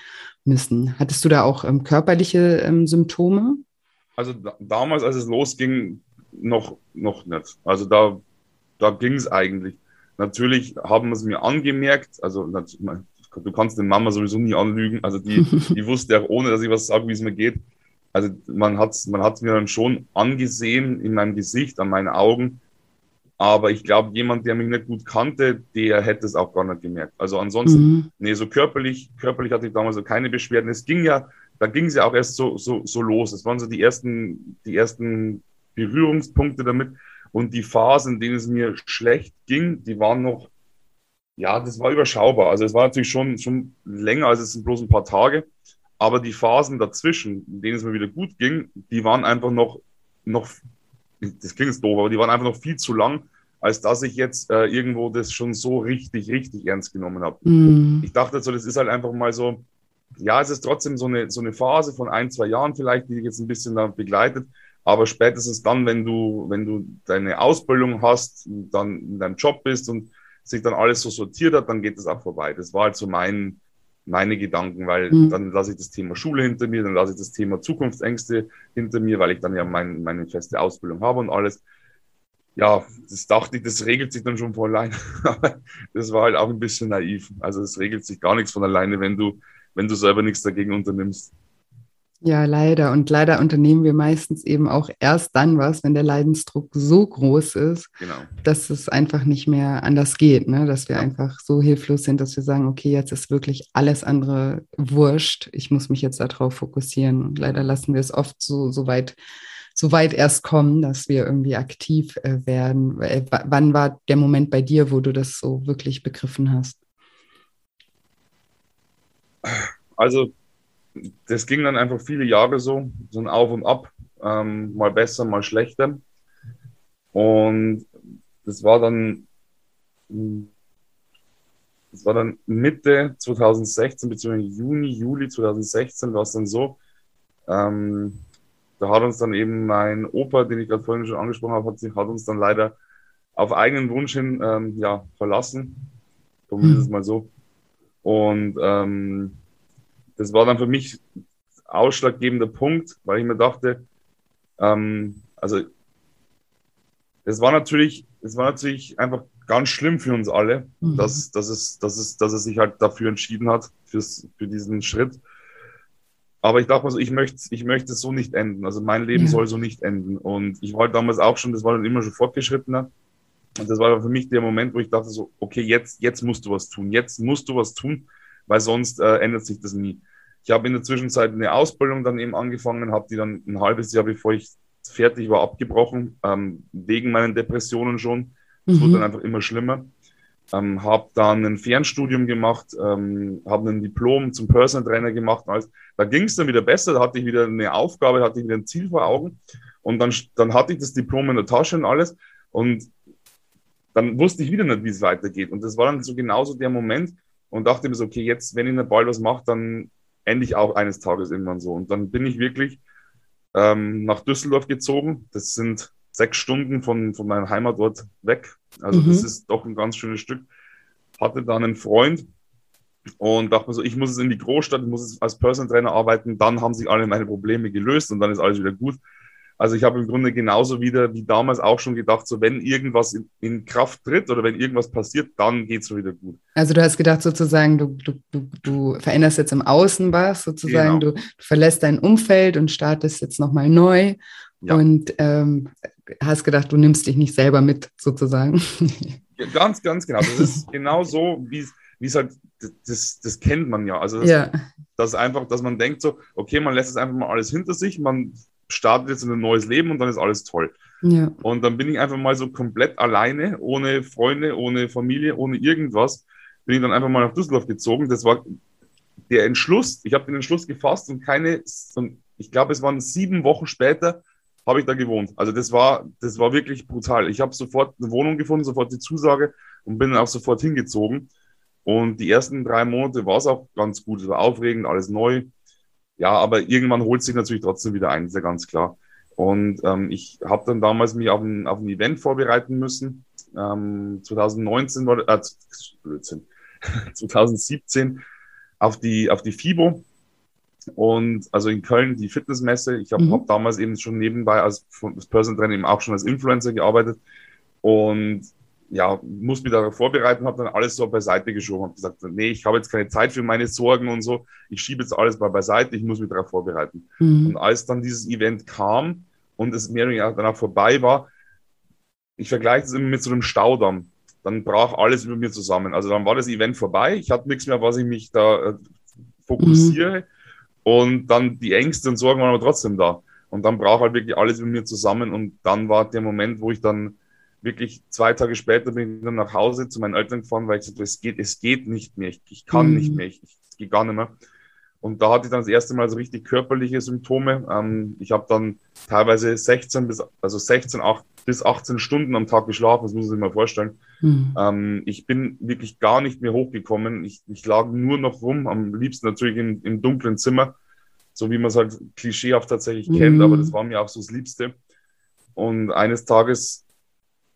müssen. Hattest du da auch ähm, körperliche ähm, Symptome? Also da, damals, als es losging, noch, noch nicht. Also da, da ging es eigentlich. Natürlich haben wir es mir angemerkt, also du kannst den Mama sowieso nie anlügen. Also die, die wusste auch ohne, dass ich was sage, wie es mir geht also man hat es man hat's mir dann schon angesehen in meinem Gesicht, an meinen Augen. Aber ich glaube, jemand, der mich nicht gut kannte, der hätte es auch gar nicht gemerkt. Also ansonsten, mhm. nee, so körperlich, körperlich hatte ich damals so keine Beschwerden. Es ging ja, da ging es ja auch erst so, so, so los. Es waren so die ersten, die ersten Berührungspunkte damit. Und die Phasen, in denen es mir schlecht ging, die waren noch, ja, das war überschaubar. Also es war natürlich schon, schon länger als es sind bloß ein paar Tage. Aber die Phasen dazwischen, in denen es mir wieder gut ging, die waren einfach noch, noch, das klingt jetzt doof, aber die waren einfach noch viel zu lang, als dass ich jetzt äh, irgendwo das schon so richtig, richtig ernst genommen habe. Mm. Ich dachte so, das ist halt einfach mal so, ja, es ist trotzdem so eine, so eine Phase von ein, zwei Jahren vielleicht, die dich jetzt ein bisschen da begleitet. Aber spätestens dann, wenn du, wenn du deine Ausbildung hast, dann in deinem Job bist und sich dann alles so sortiert hat, dann geht das auch vorbei. Das war halt so mein, meine Gedanken, weil mhm. dann lasse ich das Thema Schule hinter mir, dann lasse ich das Thema Zukunftsängste hinter mir, weil ich dann ja mein, meine feste Ausbildung habe und alles. Ja, das dachte ich, das regelt sich dann schon von alleine. Aber das war halt auch ein bisschen naiv. Also es regelt sich gar nichts von alleine, wenn du, wenn du selber nichts dagegen unternimmst. Ja, leider. Und leider unternehmen wir meistens eben auch erst dann was, wenn der Leidensdruck so groß ist, genau. dass es einfach nicht mehr anders geht. Ne? Dass wir ja. einfach so hilflos sind, dass wir sagen, okay, jetzt ist wirklich alles andere wurscht. Ich muss mich jetzt darauf fokussieren. Und leider lassen wir es oft so, so weit so weit erst kommen, dass wir irgendwie aktiv äh, werden. Äh, wann war der Moment bei dir, wo du das so wirklich begriffen hast? Also das ging dann einfach viele Jahre so, so ein Auf und Ab, ähm, mal besser, mal schlechter. Und das war dann, das war dann Mitte 2016, beziehungsweise Juni, Juli 2016 war es dann so, ähm, da hat uns dann eben mein Opa, den ich gerade vorhin schon angesprochen habe, hat, hat uns dann leider auf eigenen Wunsch hin ähm, ja, verlassen. Formuliere hm. es mal so. Und ähm, das war dann für mich ausschlaggebender Punkt, weil ich mir dachte, ähm, also es war natürlich, es war natürlich einfach ganz schlimm für uns alle, mhm. dass, dass, es, dass, es, dass er sich halt dafür entschieden hat, fürs, für diesen Schritt. Aber ich dachte mir so, ich möchte, ich möchte es so nicht enden. Also mein Leben ja. soll so nicht enden. Und ich war damals auch schon, das war dann immer schon fortgeschrittener. Und das war für mich der Moment, wo ich dachte so, okay, jetzt, jetzt musst du was tun. Jetzt musst du was tun, weil sonst äh, ändert sich das nie. Ich habe in der Zwischenzeit eine Ausbildung dann eben angefangen, habe die dann ein halbes Jahr, bevor ich fertig war, abgebrochen, ähm, wegen meinen Depressionen schon. Es mhm. wurde dann einfach immer schlimmer. Ähm, habe dann ein Fernstudium gemacht, ähm, habe ein Diplom zum Personal Trainer gemacht. Alles. Da ging es dann wieder besser, da hatte ich wieder eine Aufgabe, hatte ich wieder ein Ziel vor Augen. Und dann, dann hatte ich das Diplom in der Tasche und alles. Und dann wusste ich wieder nicht, wie es weitergeht. Und das war dann so genauso der Moment und dachte mir so, okay, jetzt, wenn ich nicht bald was mache, dann endlich auch eines Tages irgendwann so. Und dann bin ich wirklich ähm, nach Düsseldorf gezogen. Das sind sechs Stunden von, von meinem Heimatort weg. Also mhm. das ist doch ein ganz schönes Stück. Hatte dann einen Freund und dachte mir so, ich muss es in die Großstadt, ich muss es als Personal Trainer arbeiten, dann haben sich alle meine Probleme gelöst und dann ist alles wieder gut. Also ich habe im Grunde genauso wieder wie damals auch schon gedacht, so wenn irgendwas in, in Kraft tritt oder wenn irgendwas passiert, dann geht es wieder gut. Also du hast gedacht sozusagen, du, du, du, du veränderst jetzt im Außen was, sozusagen, genau. du, du, verlässt dein Umfeld und startest jetzt nochmal neu ja. und ähm, hast gedacht, du nimmst dich nicht selber mit, sozusagen. Ja, ganz, ganz genau. Das ist genau so, wie es halt, das, das kennt man ja. Also das, ja. das ist einfach, dass man denkt so, okay, man lässt es einfach mal alles hinter sich, man startet jetzt in ein neues Leben und dann ist alles toll. Ja. Und dann bin ich einfach mal so komplett alleine, ohne Freunde, ohne Familie, ohne irgendwas, bin ich dann einfach mal nach Düsseldorf gezogen. Das war der Entschluss, ich habe den Entschluss gefasst und keine, ich glaube, es waren sieben Wochen später, habe ich da gewohnt. Also das war, das war wirklich brutal. Ich habe sofort eine Wohnung gefunden, sofort die Zusage und bin dann auch sofort hingezogen. Und die ersten drei Monate war es auch ganz gut. Es war aufregend, alles neu. Ja, aber irgendwann holt sich natürlich trotzdem wieder ein, ist ja ganz klar. Und ähm, ich habe dann damals mich auf ein, auf ein Event vorbereiten müssen. Ähm, 2019 war, äh, 2017 auf die, auf die FIBO. Und also in Köln die Fitnessmesse. Ich habe mhm. hab damals eben schon nebenbei als, als Person Trainer eben auch schon als Influencer gearbeitet. Und ja, muss mich darauf vorbereiten, habe dann alles so beiseite geschoben, habe gesagt, nee, ich habe jetzt keine Zeit für meine Sorgen und so, ich schiebe jetzt alles mal beiseite, ich muss mich darauf vorbereiten. Mhm. Und als dann dieses Event kam und es mehr oder weniger danach vorbei war, ich vergleiche es immer mit so einem Staudamm, dann brach alles über mir zusammen. Also dann war das Event vorbei, ich hatte nichts mehr, was ich mich da äh, fokussiere mhm. und dann die Ängste und Sorgen waren aber trotzdem da. Und dann brach halt wirklich alles über mir zusammen und dann war der Moment, wo ich dann wirklich zwei Tage später bin ich dann nach Hause zu meinen Eltern gefahren, weil ich gesagt habe, es geht, es geht nicht mehr, ich, ich kann mhm. nicht mehr, ich, ich gehe gar nicht mehr. Und da hatte ich dann das erste Mal so richtig körperliche Symptome. Ähm, ich habe dann teilweise 16 bis, also 16 8, bis 18 Stunden am Tag geschlafen, das muss man sich mal vorstellen. Mhm. Ähm, ich bin wirklich gar nicht mehr hochgekommen. Ich, ich lag nur noch rum, am liebsten natürlich im, im dunklen Zimmer, so wie man es halt klischeehaft tatsächlich mhm. kennt, aber das war mir auch so das Liebste. Und eines Tages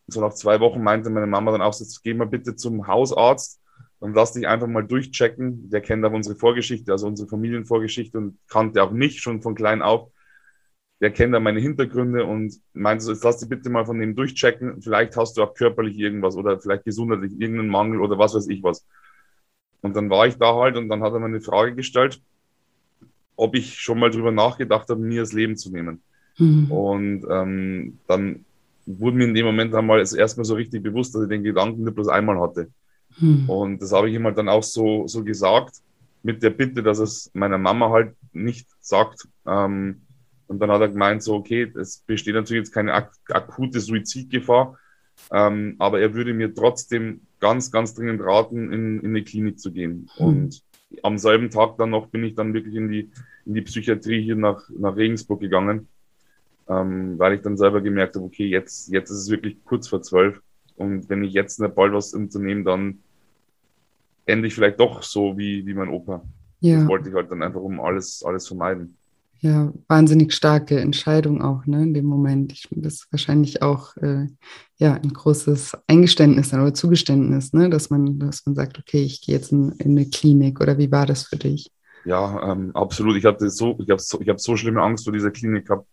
so nach zwei Wochen meinte meine Mama dann auch, jetzt geh mal bitte zum Hausarzt und lass dich einfach mal durchchecken. Der kennt auch unsere Vorgeschichte, also unsere Familienvorgeschichte und kannte auch mich schon von klein auf. Der kennt auch meine Hintergründe und meinte so, jetzt lass dich bitte mal von dem durchchecken. Vielleicht hast du auch körperlich irgendwas oder vielleicht gesundheitlich irgendeinen Mangel oder was weiß ich was. Und dann war ich da halt und dann hat er mir eine Frage gestellt, ob ich schon mal drüber nachgedacht habe, mir das Leben zu nehmen. Mhm. Und ähm, dann wurde mir in dem Moment einmal das erste Mal so richtig bewusst, dass ich den Gedanken nicht bloß einmal hatte. Hm. Und das habe ich ihm halt dann auch so, so gesagt, mit der Bitte, dass es meiner Mama halt nicht sagt. Ähm, und dann hat er gemeint, so, okay, es besteht natürlich jetzt keine ak akute Suizidgefahr, ähm, aber er würde mir trotzdem ganz, ganz dringend raten, in, in eine Klinik zu gehen. Hm. Und am selben Tag dann noch bin ich dann wirklich in die, in die Psychiatrie hier nach, nach Regensburg gegangen ähm, weil ich dann selber gemerkt habe, okay, jetzt, jetzt ist es wirklich kurz vor zwölf und wenn ich jetzt bald was unternehme, dann ende ich vielleicht doch so wie, wie mein Opa. Ja. Das wollte ich halt dann einfach um alles, alles vermeiden. Ja, wahnsinnig starke Entscheidung auch, ne, in dem Moment. Ich finde das wahrscheinlich auch äh, ja, ein großes Eingeständnis oder Zugeständnis, ne, dass man, dass man sagt, okay, ich gehe jetzt in, in eine Klinik oder wie war das für dich? Ja, ähm, absolut. Ich hatte so, ich habe so, ich hab so schlimme Angst vor dieser Klinik gehabt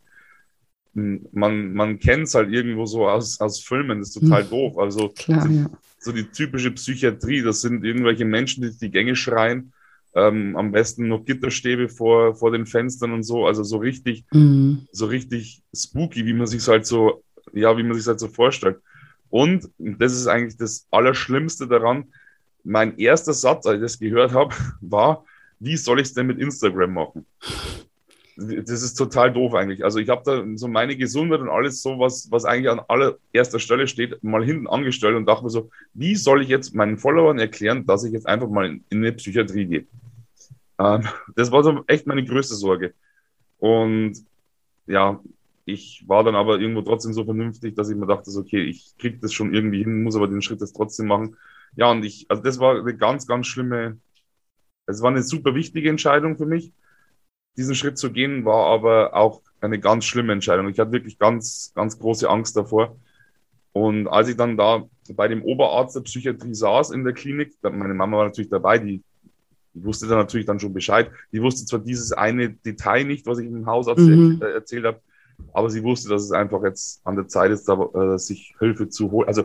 man, man kennt es halt irgendwo so aus, aus Filmen, das ist total hm. doof. Also Klar, so, ja. so, die typische Psychiatrie, das sind irgendwelche Menschen, die die Gänge schreien, ähm, am besten noch Gitterstäbe vor, vor den Fenstern und so, also so richtig, mhm. so richtig spooky, wie man sich halt so, ja, wie man sich halt so vorstellt. Und das ist eigentlich das Allerschlimmste daran. Mein erster Satz, als ich das gehört habe, war, wie soll ich es denn mit Instagram machen? Das ist total doof eigentlich. Also ich habe da so meine Gesundheit und alles so, was, was eigentlich an allererster Stelle steht, mal hinten angestellt und dachte mir so, wie soll ich jetzt meinen Followern erklären, dass ich jetzt einfach mal in, in eine Psychiatrie gehe? Ähm, das war so echt meine größte Sorge. Und ja, ich war dann aber irgendwo trotzdem so vernünftig, dass ich mir dachte, so, okay, ich krieg das schon irgendwie hin, muss aber den Schritt jetzt trotzdem machen. Ja, und ich, also das war eine ganz, ganz schlimme, es war eine super wichtige Entscheidung für mich. Diesen Schritt zu gehen, war aber auch eine ganz schlimme Entscheidung. Ich hatte wirklich ganz, ganz große Angst davor. Und als ich dann da bei dem Oberarzt der Psychiatrie saß in der Klinik, meine Mama war natürlich dabei, die, die wusste dann natürlich dann schon Bescheid. Die wusste zwar dieses eine Detail nicht, was ich im Hausarzt mhm. erzählt habe, aber sie wusste, dass es einfach jetzt an der Zeit ist, da, äh, sich Hilfe zu holen. Also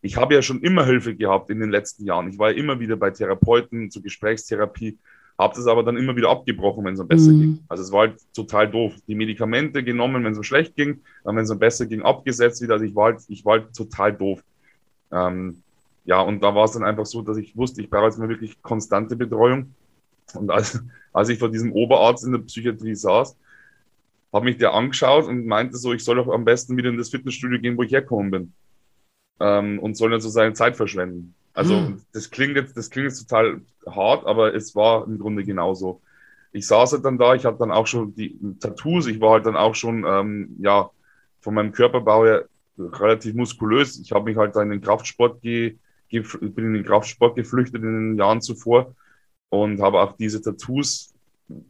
ich habe ja schon immer Hilfe gehabt in den letzten Jahren. Ich war ja immer wieder bei Therapeuten zur Gesprächstherapie, habe das aber dann immer wieder abgebrochen, wenn es um besser mhm. ging. Also es war halt total doof. Die Medikamente genommen, wenn es um schlecht ging, dann wenn es um besser ging, abgesetzt wieder. Also ich war halt, ich war halt total doof. Ähm, ja, und da war es dann einfach so, dass ich wusste, ich brauche jetzt mal wirklich konstante Betreuung. Und als, als ich vor diesem Oberarzt in der Psychiatrie saß, habe mich der angeschaut und meinte so, ich soll doch am besten wieder in das Fitnessstudio gehen, wo ich hergekommen bin. Ähm, und soll nicht so seine Zeit verschwenden. Also hm. das klingt jetzt, das klingt jetzt total hart, aber es war im Grunde genauso. Ich saß halt dann da, ich hatte dann auch schon die Tattoos, ich war halt dann auch schon, ähm, ja, von meinem Körperbau her relativ muskulös. Ich habe mich halt da in den Kraftsport ge, ge, bin in den Kraftsport geflüchtet in den Jahren zuvor und habe auch diese Tattoos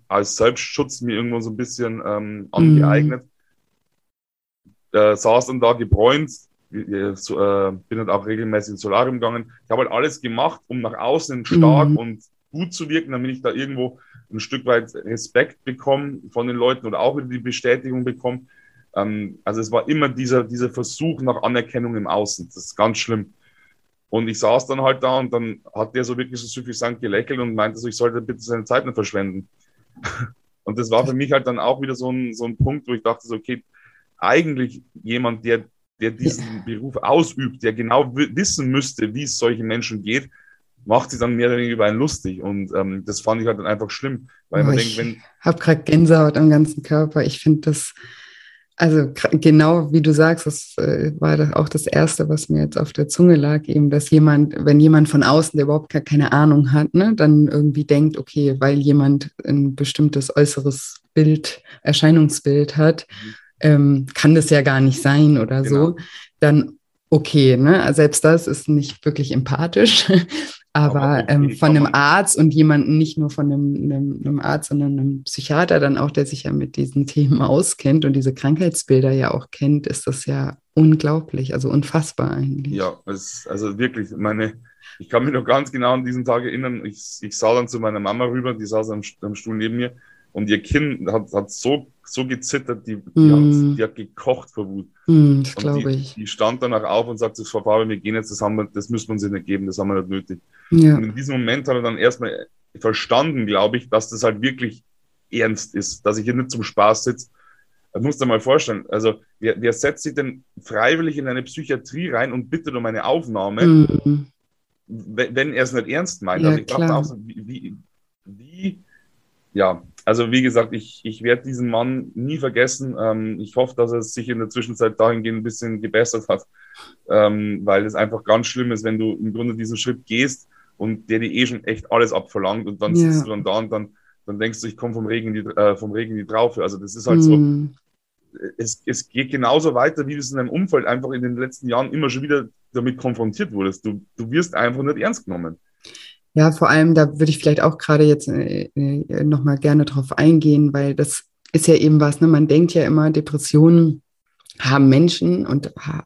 als Selbstschutz mir irgendwo so ein bisschen ähm, angeeignet. Mhm. Äh, saß dann da gebräunt, so, äh, bin halt auch regelmäßig ins Solarium gegangen. Ich habe halt alles gemacht, um nach außen stark mhm. und gut zu wirken, damit ich da irgendwo ein Stück weit Respekt bekomme von den Leuten oder auch wieder die Bestätigung bekomme. Ähm, also es war immer dieser, dieser Versuch nach Anerkennung im Außen. Das ist ganz schlimm. Und ich saß dann halt da und dann hat der so wirklich so suffisant gelächelt und meinte so, ich sollte bitte seine Zeit nicht verschwenden. Und das war für mich halt dann auch wieder so ein, so ein Punkt, wo ich dachte, so, okay, eigentlich jemand, der, der diesen ja. Beruf ausübt, der genau wissen müsste, wie es solchen Menschen geht, macht sich dann mehr oder weniger über einen lustig. Und ähm, das fand ich halt dann einfach schlimm. Weil oh, man denkt, wenn. Ich habe gerade Gänsehaut am ganzen Körper. Ich finde das also genau wie du sagst, das äh, war das auch das Erste, was mir jetzt auf der Zunge lag, eben, dass jemand, wenn jemand von außen, der überhaupt gar keine Ahnung hat, ne, dann irgendwie denkt, okay, weil jemand ein bestimmtes äußeres Bild, Erscheinungsbild hat, mhm. Ähm, kann das ja gar nicht sein oder genau. so, dann okay, ne? Selbst das ist nicht wirklich empathisch, aber ähm, von einem Arzt und jemanden, nicht nur von einem, einem, einem, Arzt, sondern einem Psychiater dann auch, der sich ja mit diesen Themen auskennt und diese Krankheitsbilder ja auch kennt, ist das ja unglaublich, also unfassbar eigentlich. Ja, es, also wirklich, meine, ich kann mich noch ganz genau an diesen Tag erinnern. Ich, ich sah dann zu meiner Mama rüber, die saß am, am Stuhl neben mir und ihr Kind hat, hat so, so gezittert, die, die, mm. hat, die hat gekocht vor Wut. Mm, das glaube ich. Die stand danach auf und sagte, Frau Faber, wir gehen jetzt, das, haben wir, das müssen wir uns nicht geben, das haben wir nicht nötig. Ja. Und in diesem Moment hat er dann erstmal verstanden, glaube ich, dass das halt wirklich ernst ist, dass ich hier nicht zum Spaß sitze. Das musst du dir mal vorstellen. Also, wer, wer setzt sich denn freiwillig in eine Psychiatrie rein und bittet um eine Aufnahme, mm. wenn, wenn er es nicht ernst meint? Ja, also, ich dachte auch so, wie, wie, wie ja, also wie gesagt, ich, ich werde diesen Mann nie vergessen. Ähm, ich hoffe, dass er sich in der Zwischenzeit dahingehend ein bisschen gebessert hat, ähm, weil es einfach ganz schlimm ist, wenn du im Grunde diesen Schritt gehst und der dir eh schon echt alles abverlangt und dann ja. sitzt du dann da und dann, dann denkst du, ich komme vom Regen, die, äh, vom Regen in die Traufe. Also das ist halt mhm. so, es, es geht genauso weiter, wie du es in deinem Umfeld einfach in den letzten Jahren immer schon wieder damit konfrontiert wurdest. Du, du wirst einfach nicht ernst genommen. Ja, vor allem, da würde ich vielleicht auch gerade jetzt äh, äh nochmal gerne drauf eingehen, weil das ist ja eben was, ne? man denkt ja immer, Depressionen haben Menschen und ha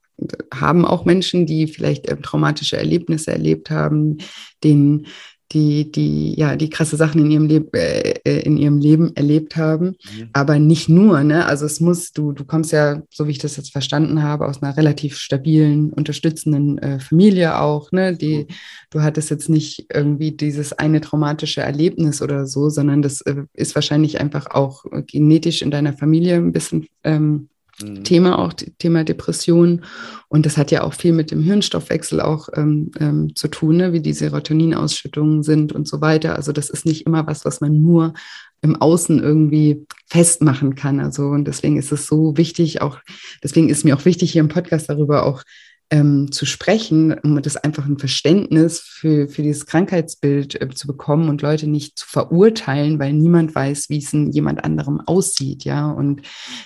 haben auch Menschen, die vielleicht äh, traumatische Erlebnisse erlebt haben, denen die, die, ja, die krasse Sachen in ihrem, Leb äh, äh, in ihrem Leben erlebt haben. Mhm. Aber nicht nur, ne? Also es muss, du, du kommst ja, so wie ich das jetzt verstanden habe, aus einer relativ stabilen, unterstützenden äh, Familie auch, ne? Die, du hattest jetzt nicht irgendwie dieses eine traumatische Erlebnis oder so, sondern das äh, ist wahrscheinlich einfach auch genetisch in deiner Familie ein bisschen ähm, Mhm. Thema, auch Thema Depression. Und das hat ja auch viel mit dem Hirnstoffwechsel auch ähm, ähm, zu tun, ne? wie die Serotoninausschüttungen sind und so weiter. Also das ist nicht immer was, was man nur im Außen irgendwie festmachen kann. Also und deswegen ist es so wichtig, auch deswegen ist mir auch wichtig, hier im Podcast darüber auch ähm, zu sprechen, um das einfach ein Verständnis für, für dieses Krankheitsbild äh, zu bekommen und Leute nicht zu verurteilen, weil niemand weiß, wie es in jemand anderem aussieht, ja. Und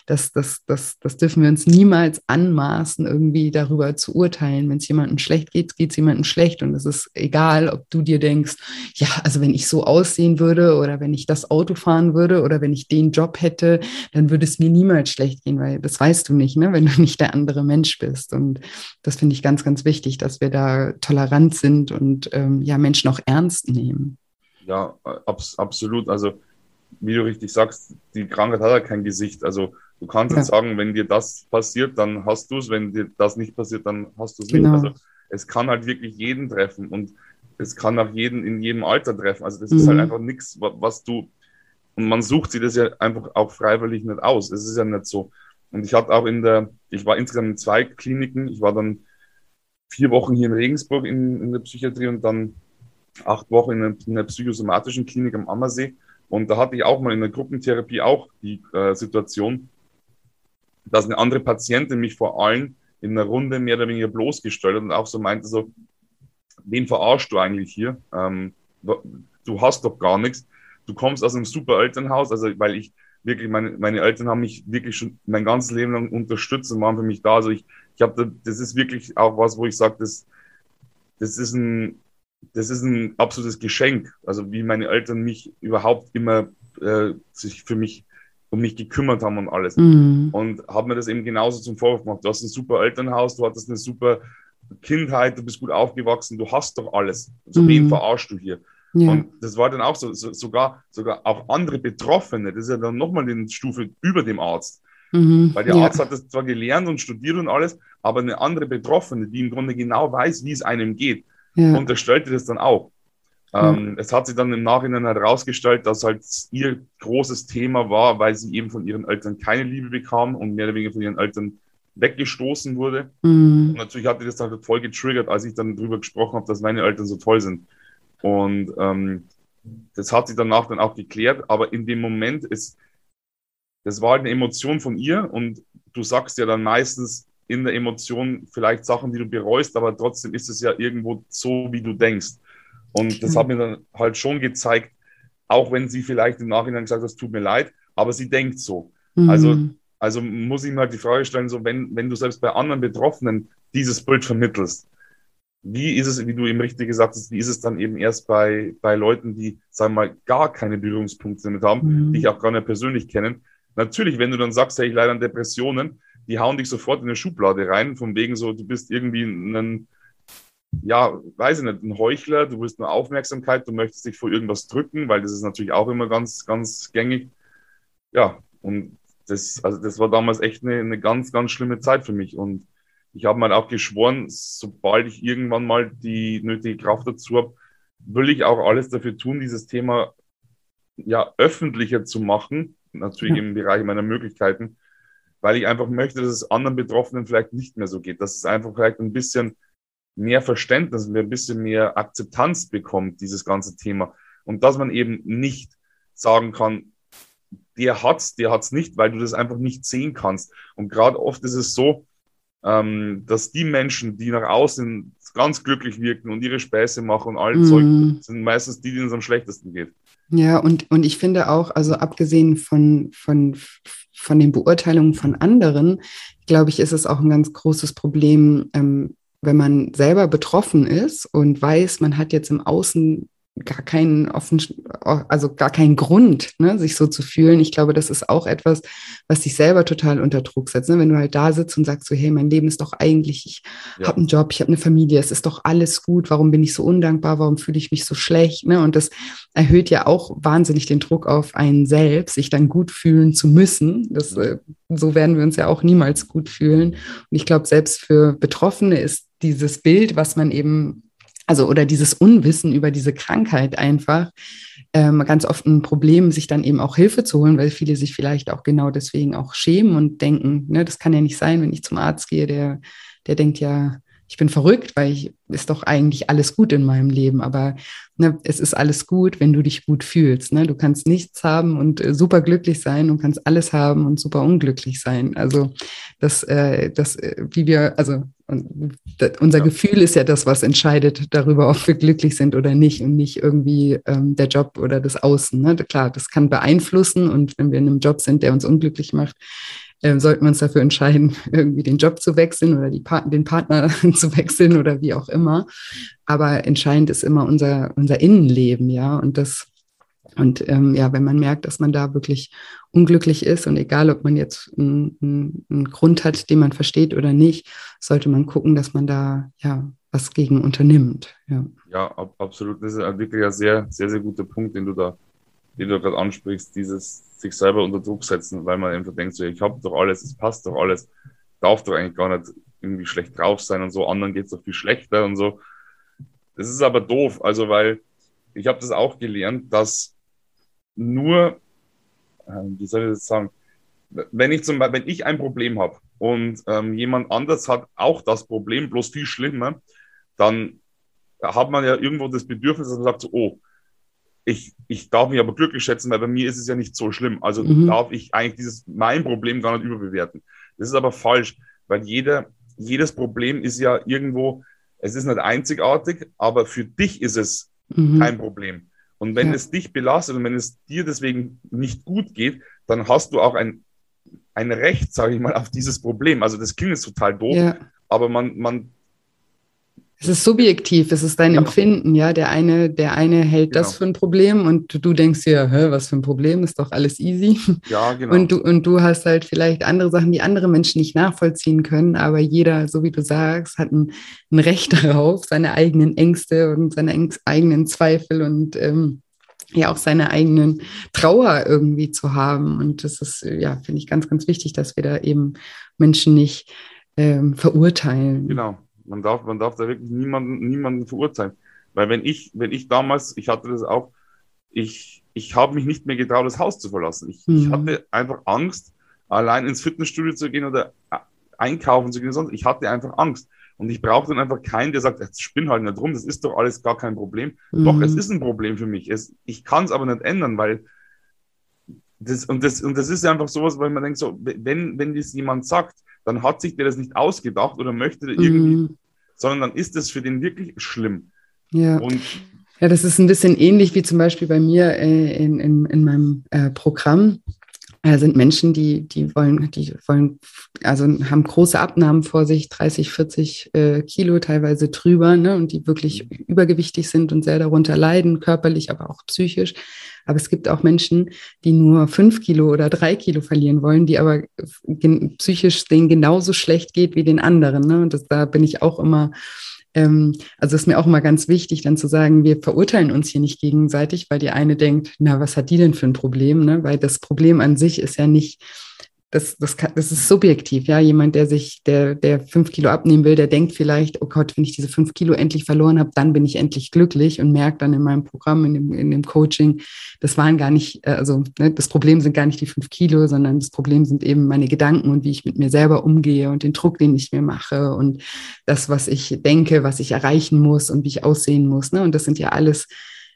das, das, das, das dürfen wir uns niemals anmaßen, irgendwie darüber zu urteilen. Wenn es jemandem schlecht geht, geht es jemandem schlecht. Und es ist egal, ob du dir denkst, ja, also wenn ich so aussehen würde oder wenn ich das Auto fahren würde oder wenn ich den Job hätte, dann würde es mir niemals schlecht gehen, weil das weißt du nicht, ne, wenn du nicht der andere Mensch bist. Und das das finde ich ganz, ganz wichtig, dass wir da tolerant sind und ähm, ja, Menschen auch ernst nehmen. Ja, abs absolut. Also, wie du richtig sagst, die Krankheit hat ja kein Gesicht. Also, du kannst ja. sagen, wenn dir das passiert, dann hast du es. Wenn dir das nicht passiert, dann hast du es genau. nicht. Also, es kann halt wirklich jeden treffen und es kann auch jeden in jedem Alter treffen. Also, das mhm. ist halt mhm. einfach nichts, was du. Und man sucht sich das ja einfach auch freiwillig nicht aus. Es ist ja nicht so. Und ich hatte auch in der, ich war insgesamt in zwei Kliniken. Ich war dann vier Wochen hier in Regensburg in, in der Psychiatrie und dann acht Wochen in, in einer psychosomatischen Klinik am Ammersee. Und da hatte ich auch mal in der Gruppentherapie auch die äh, Situation, dass eine andere Patientin mich vor allen in einer Runde mehr oder weniger bloßgestellt hat und auch so meinte so, wen verarschst du eigentlich hier? Ähm, du hast doch gar nichts. Du kommst aus einem super Elternhaus, also weil ich wirklich, meine, meine Eltern haben mich wirklich schon mein ganzes Leben lang unterstützt und waren für mich da. Also ich, ich habe, das ist wirklich auch was, wo ich sage, das, das ist ein, das ist ein absolutes Geschenk. Also wie meine Eltern mich überhaupt immer äh, sich für mich um mich gekümmert haben und alles. Mhm. Und habe mir das eben genauso zum Vorwurf gemacht. Du hast ein super Elternhaus, du hattest eine super Kindheit, du bist gut aufgewachsen, du hast doch alles. So mhm. wen verarschst du hier? Ja. Und das war dann auch so, so, sogar, sogar auch andere Betroffene, das ist ja dann nochmal eine Stufe über dem Arzt. Mhm. Weil der ja. Arzt hat das zwar gelernt und studiert und alles, aber eine andere Betroffene, die im Grunde genau weiß, wie es einem geht, ja. unterstellte das dann auch. Ähm, es hat sich dann im Nachhinein herausgestellt, dass halt ihr großes Thema war, weil sie eben von ihren Eltern keine Liebe bekam und mehr oder weniger von ihren Eltern weggestoßen wurde. Mhm. Und natürlich hatte das dann voll getriggert, als ich dann darüber gesprochen habe, dass meine Eltern so toll sind. Und ähm, das hat sich danach dann auch geklärt, aber in dem Moment ist, das war halt eine Emotion von ihr und du sagst ja dann meistens in der Emotion vielleicht Sachen, die du bereust, aber trotzdem ist es ja irgendwo so, wie du denkst. Und das hat mir dann halt schon gezeigt, auch wenn sie vielleicht im Nachhinein gesagt hat, es tut mir leid, aber sie denkt so. Mhm. Also, also muss ich mir halt die Frage stellen, so wenn, wenn du selbst bei anderen Betroffenen dieses Bild vermittelst, wie ist es, wie du eben richtig gesagt hast, wie ist es dann eben erst bei, bei Leuten, die, sagen wir mal, gar keine Berührungspunkte damit haben, mhm. die ich auch gar nicht persönlich kennen. Natürlich, wenn du dann sagst, hey, ich leide an Depressionen, die hauen dich sofort in eine Schublade rein, von wegen so, du bist irgendwie ein, ja, weiß ich nicht, ein Heuchler, du willst nur Aufmerksamkeit, du möchtest dich vor irgendwas drücken, weil das ist natürlich auch immer ganz, ganz gängig. Ja, und das, also das war damals echt eine, eine ganz, ganz schlimme Zeit für mich und ich habe mir auch geschworen, sobald ich irgendwann mal die nötige Kraft dazu habe, will ich auch alles dafür tun, dieses Thema ja öffentlicher zu machen, natürlich ja. im Bereich meiner Möglichkeiten, weil ich einfach möchte, dass es anderen Betroffenen vielleicht nicht mehr so geht, dass es einfach vielleicht ein bisschen mehr Verständnis, ein bisschen mehr Akzeptanz bekommt, dieses ganze Thema. Und dass man eben nicht sagen kann, der hat's, der hat's nicht, weil du das einfach nicht sehen kannst. Und gerade oft ist es so, ähm, dass die Menschen, die nach außen ganz glücklich wirken und ihre Späße machen und all mm. Zeug, sind meistens die, denen es am schlechtesten geht. Ja, und, und ich finde auch, also abgesehen von, von, von den Beurteilungen von anderen, glaube ich, ist es auch ein ganz großes Problem, ähm, wenn man selber betroffen ist und weiß, man hat jetzt im Außen gar keinen offen, also gar keinen Grund, ne, sich so zu fühlen. Ich glaube, das ist auch etwas, was dich selber total unter Druck setzt. Ne? Wenn du halt da sitzt und sagst so, hey, mein Leben ist doch eigentlich, ich ja. habe einen Job, ich habe eine Familie, es ist doch alles gut, warum bin ich so undankbar, warum fühle ich mich so schlecht? Ne? Und das erhöht ja auch wahnsinnig den Druck auf einen selbst, sich dann gut fühlen zu müssen. Das, äh, so werden wir uns ja auch niemals gut fühlen. Und ich glaube, selbst für Betroffene ist dieses Bild, was man eben also oder dieses Unwissen über diese Krankheit einfach ähm, ganz oft ein Problem, sich dann eben auch Hilfe zu holen, weil viele sich vielleicht auch genau deswegen auch schämen und denken, ne, das kann ja nicht sein, wenn ich zum Arzt gehe, der, der denkt ja, ich bin verrückt, weil ich ist doch eigentlich alles gut in meinem Leben. Aber ne, es ist alles gut, wenn du dich gut fühlst. Ne? Du kannst nichts haben und äh, super glücklich sein und kannst alles haben und super unglücklich sein. Also das, äh, das, äh, wie wir, also und unser ja. Gefühl ist ja das, was entscheidet darüber, ob wir glücklich sind oder nicht und nicht irgendwie ähm, der Job oder das Außen. Ne? Klar, das kann beeinflussen und wenn wir in einem Job sind, der uns unglücklich macht, äh, sollten wir uns dafür entscheiden, irgendwie den Job zu wechseln oder Part den Partner zu wechseln oder wie auch immer. Aber entscheidend ist immer unser, unser Innenleben, ja. Und das, und ähm, ja, wenn man merkt, dass man da wirklich unglücklich ist und egal, ob man jetzt einen, einen, Grund hat, den man versteht oder nicht, sollte man gucken, dass man da ja was gegen unternimmt. Ja, ja ab, absolut. Das ist wirklich ein sehr, sehr, sehr guter Punkt, den du da, den du gerade ansprichst, dieses sich selber unter Druck setzen, weil man einfach denkt, so, ich habe doch alles, es passt doch alles, darf doch eigentlich gar nicht irgendwie schlecht drauf sein und so, anderen geht es doch viel schlechter und so. Das ist aber doof, also weil ich habe das auch gelernt, dass nur, äh, wie soll ich das sagen, wenn ich zum Beispiel, wenn ich ein Problem habe und ähm, jemand anders hat auch das Problem, bloß viel schlimmer, dann hat man ja irgendwo das Bedürfnis, dass man sagt, so, oh, ich, ich darf mich aber glücklich schätzen, weil bei mir ist es ja nicht so schlimm. Also mhm. darf ich eigentlich dieses mein Problem gar nicht überbewerten. Das ist aber falsch, weil jeder, jedes Problem ist ja irgendwo, es ist nicht einzigartig, aber für dich ist es mhm. kein Problem. Und wenn ja. es dich belastet und wenn es dir deswegen nicht gut geht, dann hast du auch ein, ein Recht, sage ich mal, auf dieses Problem. Also das klingt jetzt total doof, ja. aber man, man es ist subjektiv, es ist dein ja. Empfinden, ja. Der eine, der eine hält genau. das für ein Problem und du denkst dir, Hä, was für ein Problem, ist doch alles easy. Ja, genau. Und du, und du hast halt vielleicht andere Sachen, die andere Menschen nicht nachvollziehen können, aber jeder, so wie du sagst, hat ein, ein Recht darauf, seine eigenen Ängste und seine eigenen Zweifel und ähm, ja auch seine eigenen Trauer irgendwie zu haben. Und das ist, ja, finde ich ganz, ganz wichtig, dass wir da eben Menschen nicht ähm, verurteilen. Genau. Man darf, man darf da wirklich niemanden, niemanden verurteilen. Weil wenn ich, wenn ich damals, ich hatte das auch, ich, ich habe mich nicht mehr getraut, das Haus zu verlassen. Ich, mhm. ich hatte einfach Angst, allein ins Fitnessstudio zu gehen oder einkaufen zu gehen. Sonst. Ich hatte einfach Angst. Und ich brauche dann einfach keinen, der sagt, jetzt spinn halt nicht rum, das ist doch alles gar kein Problem. Mhm. Doch, es ist ein Problem für mich. Es, ich kann es aber nicht ändern, weil das, und das, und das ist einfach sowas, weil man denkt, so, wenn, wenn das jemand sagt, dann hat sich der das nicht ausgedacht oder möchte irgendwie, mhm. Sondern dann ist das für den wirklich schlimm. Ja. Und ja, das ist ein bisschen ähnlich wie zum Beispiel bei mir äh, in, in, in meinem äh, Programm. Da sind Menschen, die, die wollen, die wollen, also haben große Abnahmen vor sich, 30, 40 äh, Kilo teilweise drüber, ne, und die wirklich mhm. übergewichtig sind und sehr darunter leiden, körperlich, aber auch psychisch. Aber es gibt auch Menschen, die nur fünf Kilo oder drei Kilo verlieren wollen, die aber psychisch denen genauso schlecht geht wie den anderen. Ne? Und das, da bin ich auch immer ähm, also ist mir auch immer ganz wichtig, dann zu sagen, wir verurteilen uns hier nicht gegenseitig, weil die eine denkt, na, was hat die denn für ein Problem? Ne? Weil das Problem an sich ist ja nicht das, das, kann, das ist subjektiv, ja. Jemand, der sich, der, der fünf Kilo abnehmen will, der denkt vielleicht, oh Gott, wenn ich diese fünf Kilo endlich verloren habe, dann bin ich endlich glücklich und merkt dann in meinem Programm, in dem, in dem Coaching, das waren gar nicht, äh, also ne, das Problem sind gar nicht die fünf Kilo, sondern das Problem sind eben meine Gedanken und wie ich mit mir selber umgehe und den Druck, den ich mir mache und das, was ich denke, was ich erreichen muss und wie ich aussehen muss. Ne? Und das sind ja alles,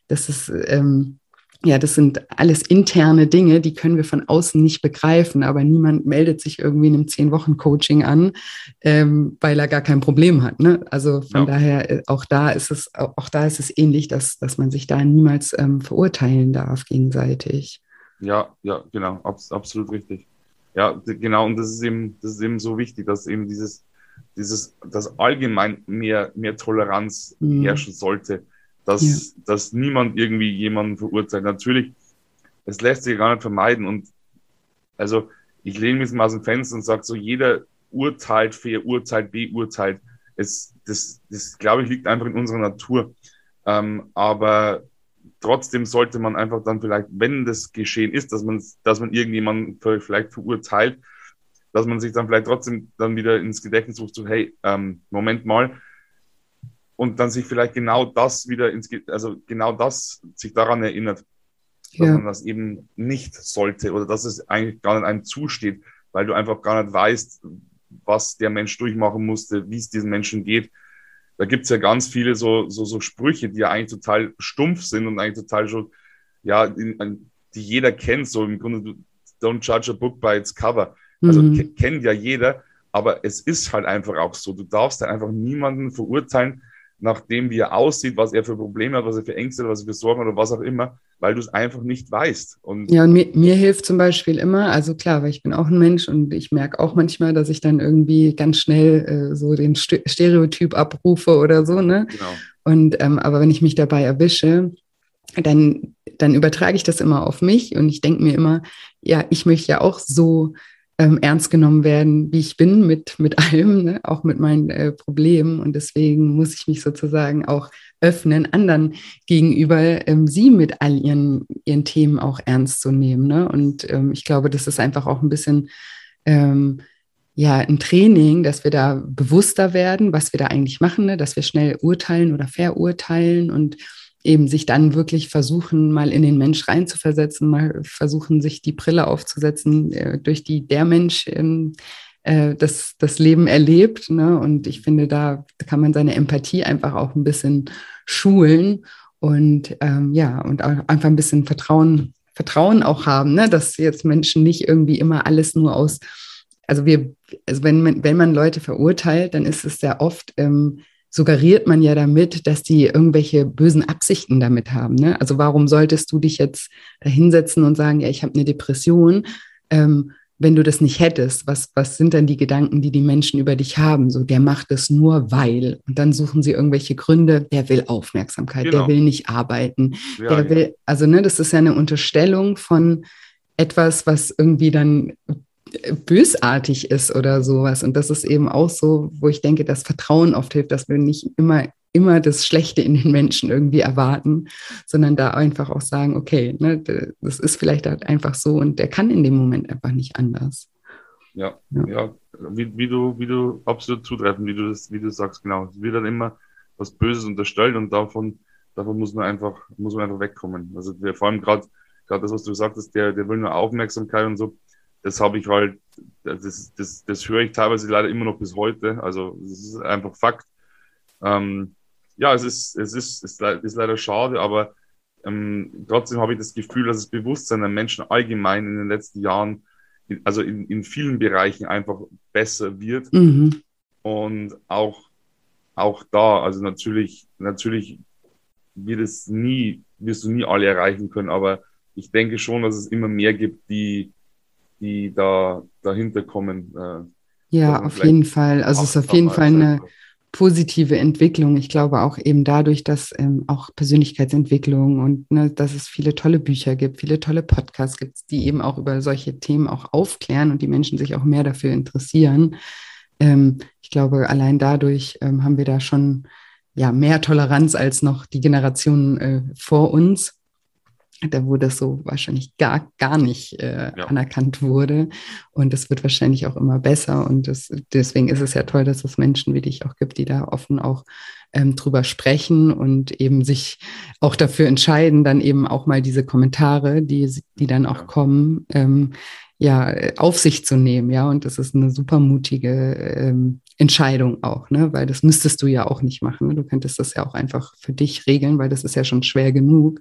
das ist, ähm, ja, das sind alles interne Dinge, die können wir von außen nicht begreifen, aber niemand meldet sich irgendwie in einem Zehn-Wochen-Coaching an, ähm, weil er gar kein Problem hat. Ne? Also von ja. daher, äh, auch da ist es, auch da ist es ähnlich, dass, dass man sich da niemals ähm, verurteilen darf gegenseitig. Ja, ja, genau, abs absolut richtig. Ja, genau, und das ist eben, das ist eben so wichtig, dass eben dieses, dieses, dass allgemein mehr, mehr Toleranz mhm. herrschen sollte dass, ja. dass niemand irgendwie jemanden verurteilt. Natürlich, es lässt sich gar nicht vermeiden. Und also ich lehne mich mal aus dem Fenster und sage so, jeder urteilt, verurteilt, beurteilt. Es, das, das, glaube ich, liegt einfach in unserer Natur. Ähm, aber trotzdem sollte man einfach dann vielleicht, wenn das geschehen ist, dass man, dass man irgendjemanden vielleicht verurteilt, dass man sich dann vielleicht trotzdem dann wieder ins Gedächtnis ruft, so, hey, ähm, Moment mal, und dann sich vielleicht genau das wieder ins, also genau das sich daran erinnert, dass ja. man das eben nicht sollte oder dass es eigentlich gar nicht einem zusteht, weil du einfach gar nicht weißt, was der Mensch durchmachen musste, wie es diesen Menschen geht. Da gibt es ja ganz viele so, so, so Sprüche, die ja eigentlich total stumpf sind und eigentlich total schon, ja, die jeder kennt, so im Grunde, don't judge a book by its cover. Also mhm. kennt ja jeder. aber es ist halt einfach auch so. Du darfst halt einfach niemanden verurteilen, nachdem wie er aussieht, was er für Probleme hat, was er für Ängste hat, was er für Sorgen hat oder was auch immer, weil du es einfach nicht weißt. Und ja, und mir, mir, hilft zum Beispiel immer, also klar, weil ich bin auch ein Mensch und ich merke auch manchmal, dass ich dann irgendwie ganz schnell äh, so den Stereotyp abrufe oder so, ne? Genau. Und ähm, aber wenn ich mich dabei erwische, dann, dann übertrage ich das immer auf mich und ich denke mir immer, ja, ich möchte ja auch so ähm, ernst genommen werden, wie ich bin, mit, mit allem, ne? auch mit meinen äh, Problemen. Und deswegen muss ich mich sozusagen auch öffnen, anderen gegenüber, ähm, sie mit all ihren, ihren Themen auch ernst zu nehmen. Ne? Und ähm, ich glaube, das ist einfach auch ein bisschen ähm, ja, ein Training, dass wir da bewusster werden, was wir da eigentlich machen, ne? dass wir schnell urteilen oder verurteilen und eben sich dann wirklich versuchen, mal in den Mensch reinzuversetzen, mal versuchen, sich die Brille aufzusetzen, äh, durch die der Mensch ähm, äh, das, das Leben erlebt. Ne? Und ich finde, da kann man seine Empathie einfach auch ein bisschen schulen und ähm, ja, und einfach ein bisschen Vertrauen, Vertrauen auch haben, ne? dass jetzt Menschen nicht irgendwie immer alles nur aus, also wir, also wenn man, wenn man Leute verurteilt, dann ist es sehr oft ähm, suggeriert man ja damit, dass die irgendwelche bösen Absichten damit haben. Ne? Also warum solltest du dich jetzt hinsetzen und sagen, ja, ich habe eine Depression, ähm, wenn du das nicht hättest? Was, was sind dann die Gedanken, die die Menschen über dich haben? So, der macht es nur weil. Und dann suchen sie irgendwelche Gründe. Der will Aufmerksamkeit, genau. der will nicht arbeiten, ja, der ja. will, also ne, das ist ja eine Unterstellung von etwas, was irgendwie dann bösartig ist oder sowas. Und das ist eben auch so, wo ich denke, dass Vertrauen oft hilft, dass wir nicht immer, immer das Schlechte in den Menschen irgendwie erwarten, sondern da einfach auch sagen, okay, ne, das ist vielleicht halt einfach so und der kann in dem Moment einfach nicht anders. Ja, ja, ja. Wie, wie, du, wie du absolut zutreffen, wie du das, wie du sagst, genau. Es wird dann immer was Böses unterstellt und davon, davon muss man einfach, muss man einfach wegkommen. Also der, vor allem gerade, gerade das, was du sagtest, der, der will nur Aufmerksamkeit und so das habe ich halt, das, das, das höre ich teilweise leider immer noch bis heute. Also es ist einfach Fakt. Ähm, ja, es ist, es ist, es ist leider schade, aber ähm, trotzdem habe ich das Gefühl, dass das Bewusstsein der Menschen allgemein in den letzten Jahren, in, also in, in vielen Bereichen einfach besser wird. Mhm. Und auch, auch da, also natürlich, natürlich wird es nie, wirst du nie alle erreichen können, aber ich denke schon, dass es immer mehr gibt, die, die da dahinter kommen. Äh, ja, auf jeden Fall. Also es ist auf jeden Fall eine positive Entwicklung. Ich glaube auch eben dadurch, dass ähm, auch Persönlichkeitsentwicklung und ne, dass es viele tolle Bücher gibt, viele tolle Podcasts gibt, die eben auch über solche Themen auch aufklären und die Menschen sich auch mehr dafür interessieren. Ähm, ich glaube, allein dadurch ähm, haben wir da schon ja mehr Toleranz als noch die Generationen äh, vor uns da wo das so wahrscheinlich gar, gar nicht äh, ja. anerkannt wurde. Und das wird wahrscheinlich auch immer besser. Und das, deswegen ist es ja toll, dass es Menschen wie dich auch gibt, die da offen auch ähm, drüber sprechen und eben sich auch dafür entscheiden, dann eben auch mal diese Kommentare, die, die dann auch ja. kommen, ähm, ja, auf sich zu nehmen. Ja, und das ist eine super mutige ähm, Entscheidung auch, ne? weil das müsstest du ja auch nicht machen. Ne? Du könntest das ja auch einfach für dich regeln, weil das ist ja schon schwer genug.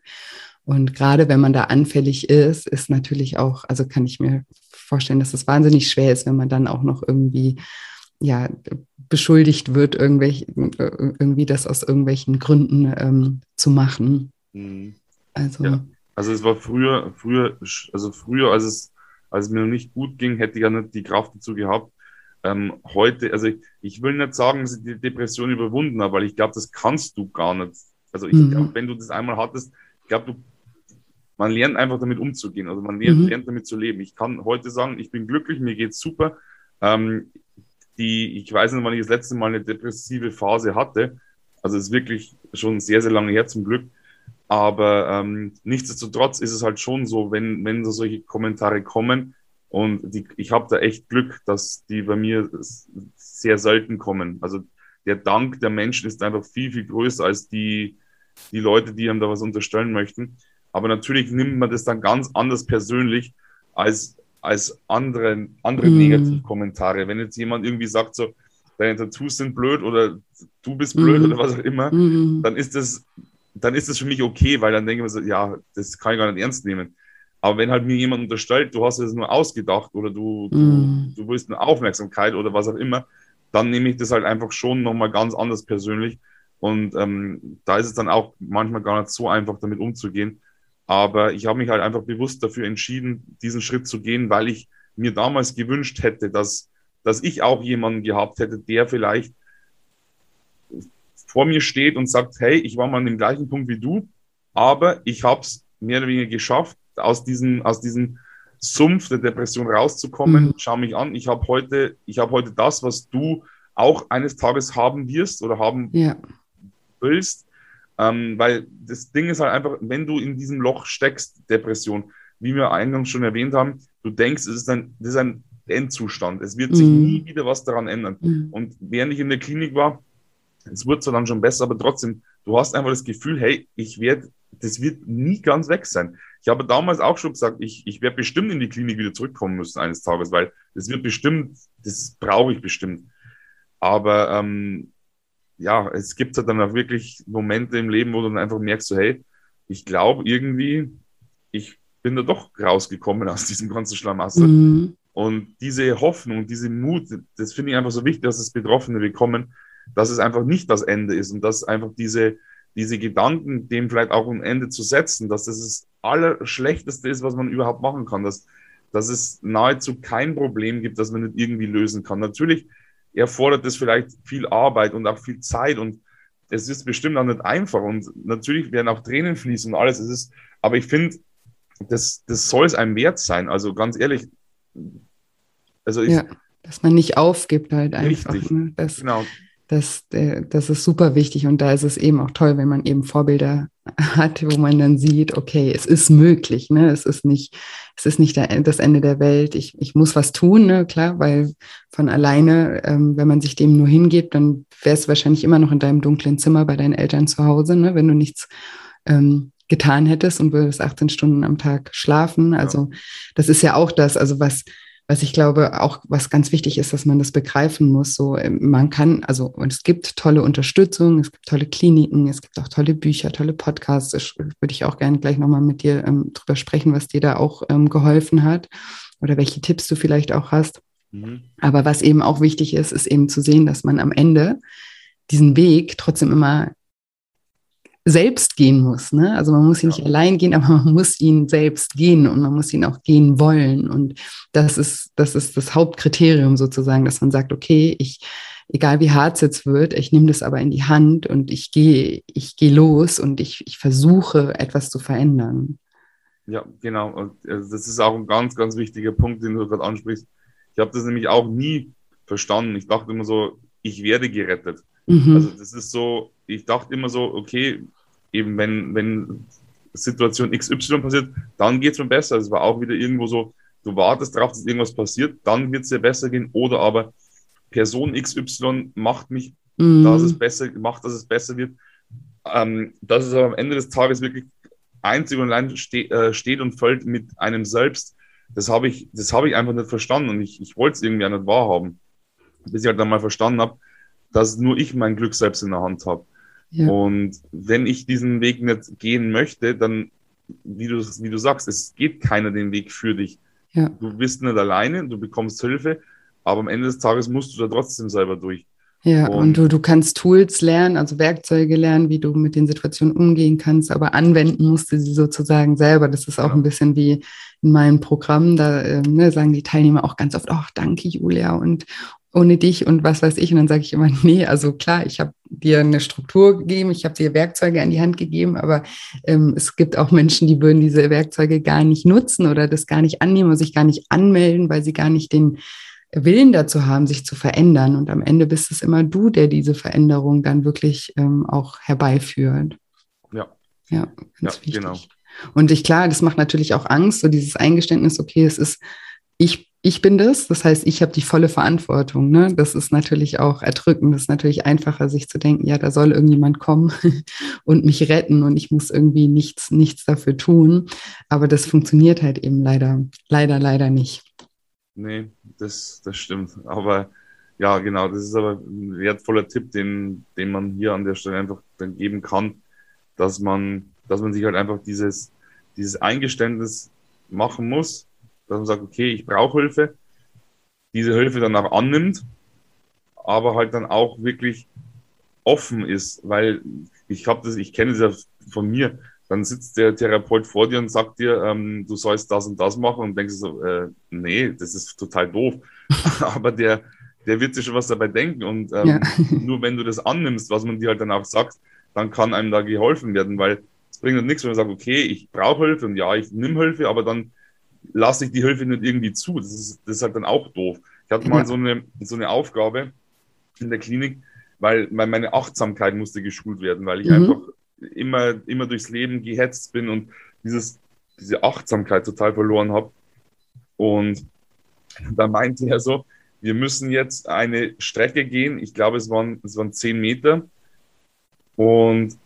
Und gerade wenn man da anfällig ist, ist natürlich auch, also kann ich mir vorstellen, dass es wahnsinnig schwer ist, wenn man dann auch noch irgendwie ja, beschuldigt wird, irgendwelche, irgendwie das aus irgendwelchen Gründen ähm, zu machen. Mhm. Also. Ja. also es war früher, früher, also früher, als es, als es mir noch nicht gut ging, hätte ich ja nicht die Kraft dazu gehabt. Ähm, heute, also ich, ich, will nicht sagen, dass ich die Depression überwunden habe, weil ich glaube, das kannst du gar nicht. Also ich mhm. glaube, wenn du das einmal hattest, ich glaube, du man lernt einfach damit umzugehen. Also man lernt, mhm. lernt damit zu leben. Ich kann heute sagen, ich bin glücklich, mir geht's super. Ähm, die, ich weiß nicht, wann ich das letzte Mal eine depressive Phase hatte. Also es ist wirklich schon sehr, sehr lange her zum Glück. Aber ähm, nichtsdestotrotz ist es halt schon so, wenn, wenn so solche Kommentare kommen und die, ich habe da echt Glück, dass die bei mir sehr selten kommen. Also der Dank der Menschen ist einfach viel, viel größer als die, die Leute, die einem da was unterstellen möchten. Aber natürlich nimmt man das dann ganz anders persönlich als, als andere, andere mm. Negativkommentare. Wenn jetzt jemand irgendwie sagt, so, deine Tattoos sind blöd oder du bist blöd mm. oder was auch immer, mm. dann ist das, dann ist das für mich okay, weil dann denke ich mir so, ja, das kann ich gar nicht ernst nehmen. Aber wenn halt mir jemand unterstellt, du hast es nur ausgedacht oder du, du, du willst eine Aufmerksamkeit oder was auch immer, dann nehme ich das halt einfach schon nochmal ganz anders persönlich. Und ähm, da ist es dann auch manchmal gar nicht so einfach, damit umzugehen. Aber ich habe mich halt einfach bewusst dafür entschieden, diesen Schritt zu gehen, weil ich mir damals gewünscht hätte, dass, dass ich auch jemanden gehabt hätte, der vielleicht vor mir steht und sagt, hey, ich war mal an dem gleichen Punkt wie du, aber ich habe es mehr oder weniger geschafft, aus diesem, aus diesem Sumpf der Depression rauszukommen. Mhm. Schau mich an, ich habe heute, ich habe heute das, was du auch eines Tages haben wirst oder haben ja. willst. Ähm, weil das Ding ist halt einfach, wenn du in diesem Loch steckst, Depression, wie wir eingangs schon erwähnt haben, du denkst, es ist ein, das ist ein Endzustand. Es wird sich mhm. nie wieder was daran ändern. Mhm. Und während ich in der Klinik war, es wurde zwar dann schon besser, aber trotzdem, du hast einfach das Gefühl, hey, ich werde, das wird nie ganz weg sein. Ich habe damals auch schon gesagt, ich, ich werde bestimmt in die Klinik wieder zurückkommen müssen eines Tages, weil das wird bestimmt, das brauche ich bestimmt. Aber ähm, ja, es gibt halt dann auch wirklich Momente im Leben, wo du dann einfach merkst, so, hey, ich glaube irgendwie, ich bin da doch rausgekommen aus diesem ganzen Schlamassel. Mhm. Und diese Hoffnung, diese Mut, das finde ich einfach so wichtig, dass es Betroffene bekommen, dass es einfach nicht das Ende ist und dass einfach diese, diese Gedanken, dem vielleicht auch ein Ende zu setzen, dass das das Allerschlechteste ist, was man überhaupt machen kann, dass, dass es nahezu kein Problem gibt, das man nicht irgendwie lösen kann. Natürlich erfordert es vielleicht viel Arbeit und auch viel Zeit und es ist bestimmt auch nicht einfach und natürlich werden auch Tränen fließen und alles. Es ist, aber ich finde, das, das soll es einem wert sein. Also ganz ehrlich, also ich, ja, dass man nicht aufgibt halt einfach. Richtig, ne? das, genau. Das, äh, das ist super wichtig und da ist es eben auch toll, wenn man eben Vorbilder hat, wo man dann sieht, okay, es ist möglich, ne? es ist nicht, es ist nicht das Ende der Welt, ich, ich muss was tun, ne? klar, weil von alleine, ähm, wenn man sich dem nur hingeht, dann wärst du wahrscheinlich immer noch in deinem dunklen Zimmer bei deinen Eltern zu Hause, ne? wenn du nichts ähm, getan hättest und würdest 18 Stunden am Tag schlafen. Also ja. das ist ja auch das, also was, was ich glaube, auch was ganz wichtig ist, dass man das begreifen muss. So, ähm, man kann, also, und es gibt tolle Unterstützung, es gibt tolle Kliniken, es gibt auch tolle Bücher, tolle Podcasts. Das würde ich auch gerne gleich nochmal mit dir ähm, drüber sprechen, was dir da auch ähm, geholfen hat oder welche Tipps du vielleicht auch hast. Mhm. Aber was eben auch wichtig ist, ist eben zu sehen, dass man am Ende diesen Weg trotzdem immer selbst gehen muss. Ne? Also man muss ihn ja. nicht allein gehen, aber man muss ihn selbst gehen und man muss ihn auch gehen wollen. Und das ist, das ist das Hauptkriterium sozusagen, dass man sagt, okay, ich, egal wie hart es jetzt wird, ich nehme das aber in die Hand und ich gehe, ich gehe los und ich, ich versuche etwas zu verändern. Ja, genau. Und äh, das ist auch ein ganz, ganz wichtiger Punkt, den du gerade ansprichst. Ich habe das nämlich auch nie verstanden. Ich dachte immer so, ich werde gerettet. Mhm. Also das ist so, ich dachte immer so, okay, eben wenn, wenn Situation XY passiert, dann geht es mir besser. Es war auch wieder irgendwo so, du wartest darauf, dass irgendwas passiert, dann wird es dir besser gehen. Oder aber Person XY macht mich, mhm. dass es besser, macht, dass es besser wird. Ähm, das ist aber am Ende des Tages wirklich einzig und allein ste äh, steht und fällt mit einem selbst. Das habe ich, das habe ich einfach nicht verstanden und ich, ich wollte es irgendwie auch nicht wahrhaben. Bis ich halt dann mal verstanden habe, dass nur ich mein Glück selbst in der Hand habe. Ja. Und wenn ich diesen Weg nicht gehen möchte, dann, wie du, wie du sagst, es geht keiner den Weg für dich. Ja. Du bist nicht alleine, du bekommst Hilfe, aber am Ende des Tages musst du da trotzdem selber durch. Ja, und, und, du, du kannst Tools lernen, also Werkzeuge lernen, wie du mit den Situationen umgehen kannst, aber anwenden musst du sie sozusagen selber. Das ist auch ja. ein bisschen wie in meinem Programm, da äh, ne, sagen die Teilnehmer auch ganz oft, ach, danke Julia und, ohne dich und was weiß ich. Und dann sage ich immer, nee, also klar, ich habe dir eine Struktur gegeben, ich habe dir Werkzeuge an die Hand gegeben, aber ähm, es gibt auch Menschen, die würden diese Werkzeuge gar nicht nutzen oder das gar nicht annehmen oder sich gar nicht anmelden, weil sie gar nicht den Willen dazu haben, sich zu verändern. Und am Ende bist es immer du, der diese Veränderung dann wirklich ähm, auch herbeiführt. Ja. Ja, ganz ja, wichtig. Genau. Und ich, klar, das macht natürlich auch Angst, so dieses Eingeständnis, okay, es ist, ich ich bin das, das heißt, ich habe die volle Verantwortung. Ne? Das ist natürlich auch erdrückend. Das ist natürlich einfacher, sich zu denken, ja, da soll irgendjemand kommen und mich retten und ich muss irgendwie nichts, nichts dafür tun. Aber das funktioniert halt eben leider, leider, leider nicht. Nee, das, das stimmt. Aber ja, genau, das ist aber ein wertvoller Tipp, den, den man hier an der Stelle einfach dann geben kann, dass man, dass man sich halt einfach dieses, dieses Eingeständnis machen muss, dass man sagt, okay, ich brauche Hilfe, diese Hilfe dann auch annimmt, aber halt dann auch wirklich offen ist, weil ich habe das, ich kenne das ja von mir. Dann sitzt der Therapeut vor dir und sagt dir, ähm, du sollst das und das machen und denkst so, äh, nee, das ist total doof. aber der, der wird sich schon was dabei denken und ähm, ja. nur wenn du das annimmst, was man dir halt dann auch sagt, dann kann einem da geholfen werden, weil es bringt halt nichts, wenn man sagt, okay, ich brauche Hilfe und ja, ich nehme Hilfe, aber dann lasse ich die Hilfe nicht irgendwie zu. Das ist, das ist halt dann auch doof. Ich hatte mal so eine, so eine Aufgabe in der Klinik, weil, weil meine Achtsamkeit musste geschult werden, weil ich mhm. einfach immer, immer durchs Leben gehetzt bin und dieses, diese Achtsamkeit total verloren habe. Und da meinte er so, wir müssen jetzt eine Strecke gehen. Ich glaube, es waren, es waren zehn Meter. Und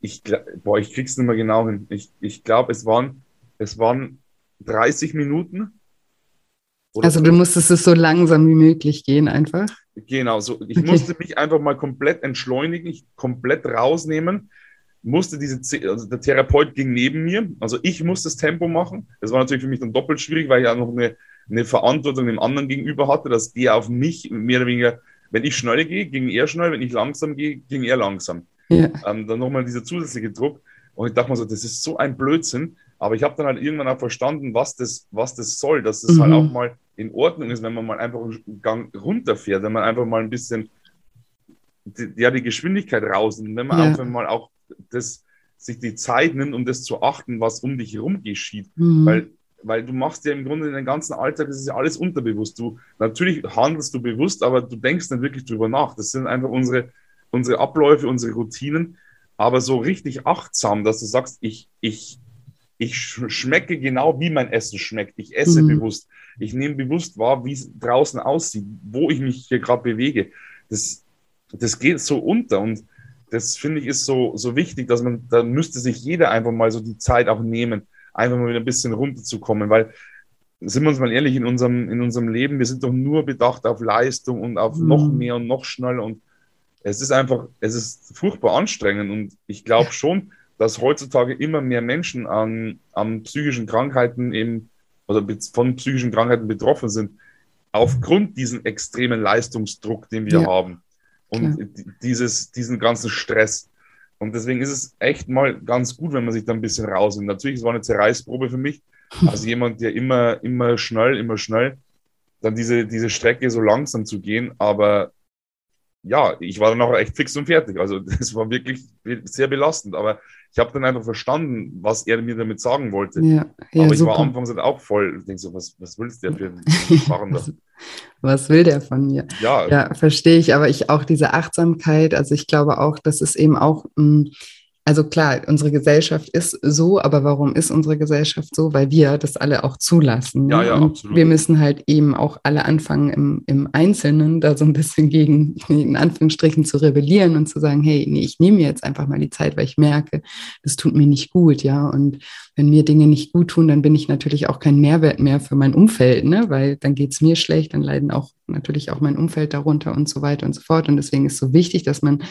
ich, boah, ich krieg's nicht mehr genau hin. Ich, ich glaube, es waren, es waren 30 Minuten. also du musstest es so langsam wie möglich gehen einfach. Genau, so. Ich okay. musste mich einfach mal komplett entschleunigen, ich komplett rausnehmen, musste diese, also der Therapeut ging neben mir, also ich musste das Tempo machen. Das war natürlich für mich dann doppelt schwierig, weil ich ja noch eine, eine Verantwortung dem anderen gegenüber hatte, dass der auf mich mehr oder weniger, wenn ich schnell gehe, ging er schnell, wenn ich langsam gehe, ging er langsam. Ja. Ähm, dann nochmal dieser zusätzliche Druck. Und ich dachte mir so, das ist so ein Blödsinn. Aber ich habe dann halt irgendwann auch verstanden, was das, was das soll, dass es mhm. halt auch mal in Ordnung ist, wenn man mal einfach einen Gang runterfährt, wenn man einfach mal ein bisschen die, ja, die Geschwindigkeit rausnimmt, wenn man ja. einfach mal auch das, sich die Zeit nimmt, um das zu achten, was um dich herum geschieht. Mhm. Weil, weil du machst ja im Grunde in den ganzen Alltag, das ist ja alles unterbewusst. Du, natürlich handelst du bewusst, aber du denkst dann wirklich drüber nach. Das sind einfach unsere, unsere Abläufe, unsere Routinen. Aber so richtig achtsam, dass du sagst, ich, ich, ich schmecke genau, wie mein Essen schmeckt. Ich esse mhm. bewusst. Ich nehme bewusst wahr, wie es draußen aussieht, wo ich mich hier gerade bewege. Das, das geht so unter und das finde ich ist so, so wichtig, dass man, da müsste sich jeder einfach mal so die Zeit auch nehmen, einfach mal wieder ein bisschen runterzukommen, weil sind wir uns mal ehrlich, in unserem, in unserem Leben, wir sind doch nur bedacht auf Leistung und auf mhm. noch mehr und noch schneller und es ist einfach, es ist furchtbar anstrengend und ich glaube schon, dass heutzutage immer mehr Menschen an, an psychischen Krankheiten eben oder von psychischen Krankheiten betroffen sind, aufgrund diesen extremen Leistungsdruck, den wir ja. haben und Klar. dieses, diesen ganzen Stress. Und deswegen ist es echt mal ganz gut, wenn man sich da ein bisschen rausnimmt. Natürlich, es war eine Zerreißprobe für mich, als jemand, der immer, immer schnell, immer schnell, dann diese, diese Strecke so langsam zu gehen, aber ja, ich war dann auch echt fix und fertig. Also das war wirklich sehr belastend. Aber ich habe dann einfach verstanden, was er mir damit sagen wollte. Ja, ja, Aber ich super. war anfangs halt auch voll, ich denke so, was, was willst du denn für ein Fahrender? was will der von mir? Ja, ja verstehe ich. Aber ich auch diese Achtsamkeit, also ich glaube auch, das ist eben auch mh, mm, also klar, unsere Gesellschaft ist so, aber warum ist unsere Gesellschaft so? Weil wir das alle auch zulassen. Ja, ja, und absolut. Wir müssen halt eben auch alle anfangen, im, im Einzelnen da so ein bisschen gegen, in Anführungsstrichen, zu rebellieren und zu sagen, hey, nee, ich nehme mir jetzt einfach mal die Zeit, weil ich merke, das tut mir nicht gut, ja. Und wenn mir Dinge nicht gut tun, dann bin ich natürlich auch kein Mehrwert mehr für mein Umfeld, ne? Weil dann geht es mir schlecht, dann leiden auch natürlich auch mein Umfeld darunter und so weiter und so fort. Und deswegen ist es so wichtig, dass man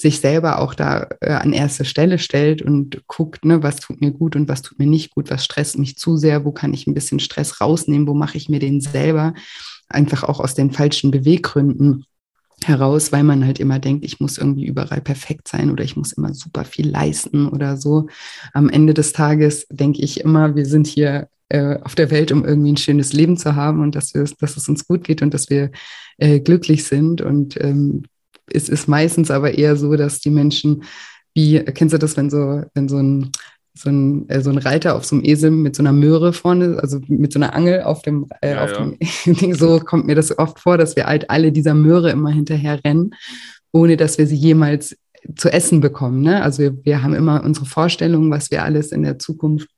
sich selber auch da äh, an erste Stelle stellt und guckt, ne, was tut mir gut und was tut mir nicht gut, was stresst mich zu sehr, wo kann ich ein bisschen Stress rausnehmen, wo mache ich mir den selber, einfach auch aus den falschen Beweggründen heraus, weil man halt immer denkt, ich muss irgendwie überall perfekt sein oder ich muss immer super viel leisten oder so. Am Ende des Tages denke ich immer, wir sind hier äh, auf der Welt, um irgendwie ein schönes Leben zu haben und dass, wir, dass es uns gut geht und dass wir äh, glücklich sind. Und ähm, es ist meistens aber eher so, dass die Menschen, wie, kennst du das, wenn so, wenn so ein, so ein, äh, so ein Reiter auf so einem Esel mit so einer Möhre vorne, also mit so einer Angel auf dem, äh, ja, auf ja. dem Ding, so kommt mir das oft vor, dass wir halt alle dieser Möhre immer hinterher rennen, ohne dass wir sie jemals zu essen bekommen. Ne? Also wir, wir haben immer unsere Vorstellungen, was wir alles in der Zukunft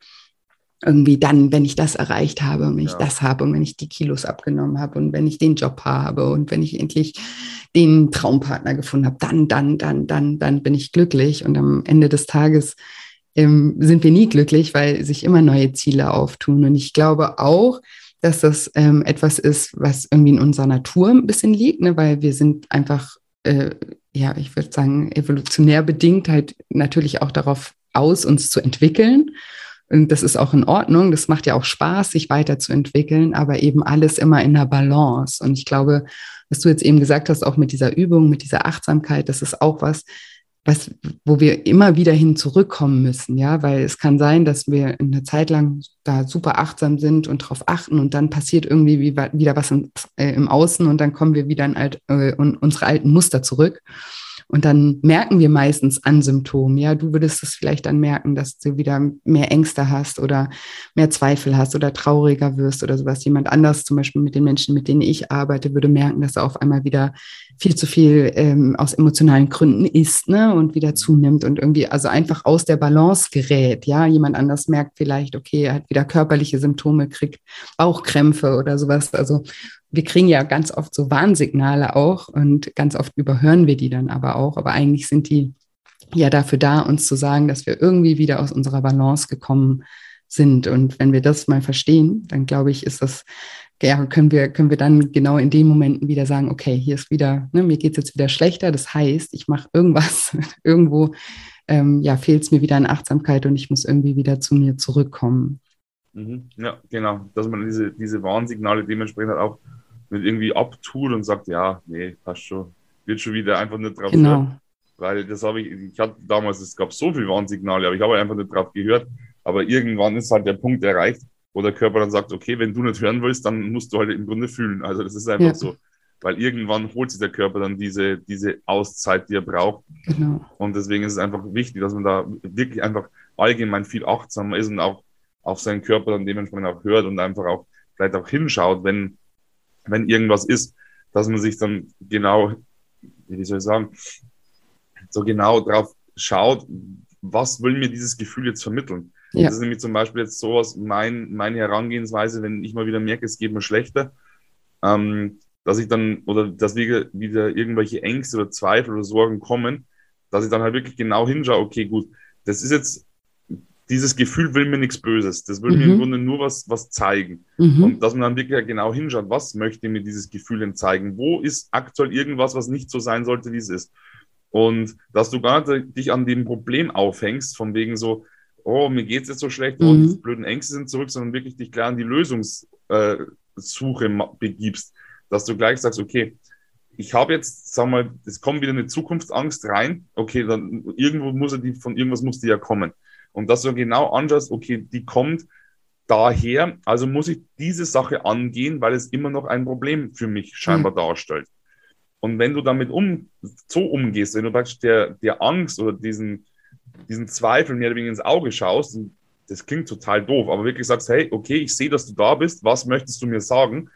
irgendwie dann, wenn ich das erreicht habe und wenn ja. ich das habe und wenn ich die Kilos abgenommen habe und wenn ich den Job habe und wenn ich endlich den Traumpartner gefunden habe, dann, dann, dann, dann, dann bin ich glücklich. Und am Ende des Tages ähm, sind wir nie glücklich, weil sich immer neue Ziele auftun. Und ich glaube auch, dass das ähm, etwas ist, was irgendwie in unserer Natur ein bisschen liegt, ne? weil wir sind einfach, äh, ja, ich würde sagen, evolutionär bedingt halt natürlich auch darauf aus, uns zu entwickeln Und das ist auch in Ordnung. Das macht ja auch Spaß, sich weiterzuentwickeln, aber eben alles immer in der Balance. Und ich glaube, was du jetzt eben gesagt hast, auch mit dieser Übung, mit dieser Achtsamkeit, das ist auch was, was, wo wir immer wieder hin zurückkommen müssen, ja, weil es kann sein, dass wir eine Zeit lang da super achtsam sind und darauf achten und dann passiert irgendwie wieder was im, äh, im Außen und dann kommen wir wieder in, alt, äh, in unsere alten Muster zurück. Und dann merken wir meistens an Symptomen. Ja, du würdest es vielleicht dann merken, dass du wieder mehr Ängste hast oder mehr Zweifel hast oder trauriger wirst oder sowas. Jemand anders, zum Beispiel mit den Menschen, mit denen ich arbeite, würde merken, dass er auf einmal wieder viel zu viel ähm, aus emotionalen Gründen isst ne, und wieder zunimmt und irgendwie also einfach aus der Balance gerät. Ja, jemand anders merkt vielleicht, okay, er hat wieder körperliche Symptome, kriegt Bauchkrämpfe oder sowas. Also wir kriegen ja ganz oft so Warnsignale auch und ganz oft überhören wir die dann aber auch. Aber eigentlich sind die ja dafür da, uns zu sagen, dass wir irgendwie wieder aus unserer Balance gekommen sind. Und wenn wir das mal verstehen, dann glaube ich, ist das, ja, können wir, können wir dann genau in den Momenten wieder sagen, okay, hier ist wieder, ne, mir geht es jetzt wieder schlechter. Das heißt, ich mache irgendwas, irgendwo ähm, ja, fehlt es mir wieder an Achtsamkeit und ich muss irgendwie wieder zu mir zurückkommen. Mhm. Ja, genau. Dass man diese, diese Warnsignale dementsprechend auch nicht irgendwie abtut und sagt, ja, nee, passt schon, wird schon wieder einfach nicht drauf genau. Hören. Weil das habe ich, ich hatte damals, es gab so viele Warnsignale, aber ich habe einfach nicht drauf gehört. Aber irgendwann ist halt der Punkt erreicht, wo der Körper dann sagt, okay, wenn du nicht hören willst, dann musst du halt im Grunde fühlen. Also das ist einfach ja. so. Weil irgendwann holt sich der Körper dann diese, diese Auszeit, die er braucht. Genau. Und deswegen ist es einfach wichtig, dass man da wirklich einfach allgemein viel achtsamer ist und auch auf seinen Körper dann dementsprechend auch hört und einfach auch vielleicht auch hinschaut, wenn, wenn irgendwas ist, dass man sich dann genau, wie soll ich sagen, so genau drauf schaut, was will mir dieses Gefühl jetzt vermitteln. Ja. Das ist nämlich zum Beispiel jetzt sowas, mein, meine Herangehensweise, wenn ich mal wieder merke, es geht mir schlechter, ähm, dass ich dann, oder dass wieder, wieder irgendwelche Ängste oder Zweifel oder Sorgen kommen, dass ich dann halt wirklich genau hinschaue, okay, gut, das ist jetzt dieses Gefühl will mir nichts Böses. Das will mhm. mir im mhm. Grunde nur was, was zeigen. Mhm. Und dass man dann wirklich genau hinschaut, was möchte mir dieses Gefühl denn zeigen? Wo ist aktuell irgendwas, was nicht so sein sollte, wie es ist? Und dass du gar nicht dich an dem Problem aufhängst, von wegen so, oh, mir geht es jetzt so schlecht, oh, mhm. oh, die blöden Ängste sind zurück, sondern wirklich dich klar an die Lösungssuche äh, begibst. Dass du gleich sagst, okay, ich habe jetzt, sag mal, es kommt wieder eine Zukunftsangst rein. Okay, dann irgendwo muss er die, von irgendwas muss die ja kommen. Und dass du genau anschaust, okay, die kommt daher, also muss ich diese Sache angehen, weil es immer noch ein Problem für mich scheinbar mhm. darstellt. Und wenn du damit um, so umgehst, wenn du praktisch der, der Angst oder diesen, diesen Zweifel mehr oder weniger ins Auge schaust, das klingt total doof, aber wirklich sagst, hey, okay, ich sehe, dass du da bist, was möchtest du mir sagen?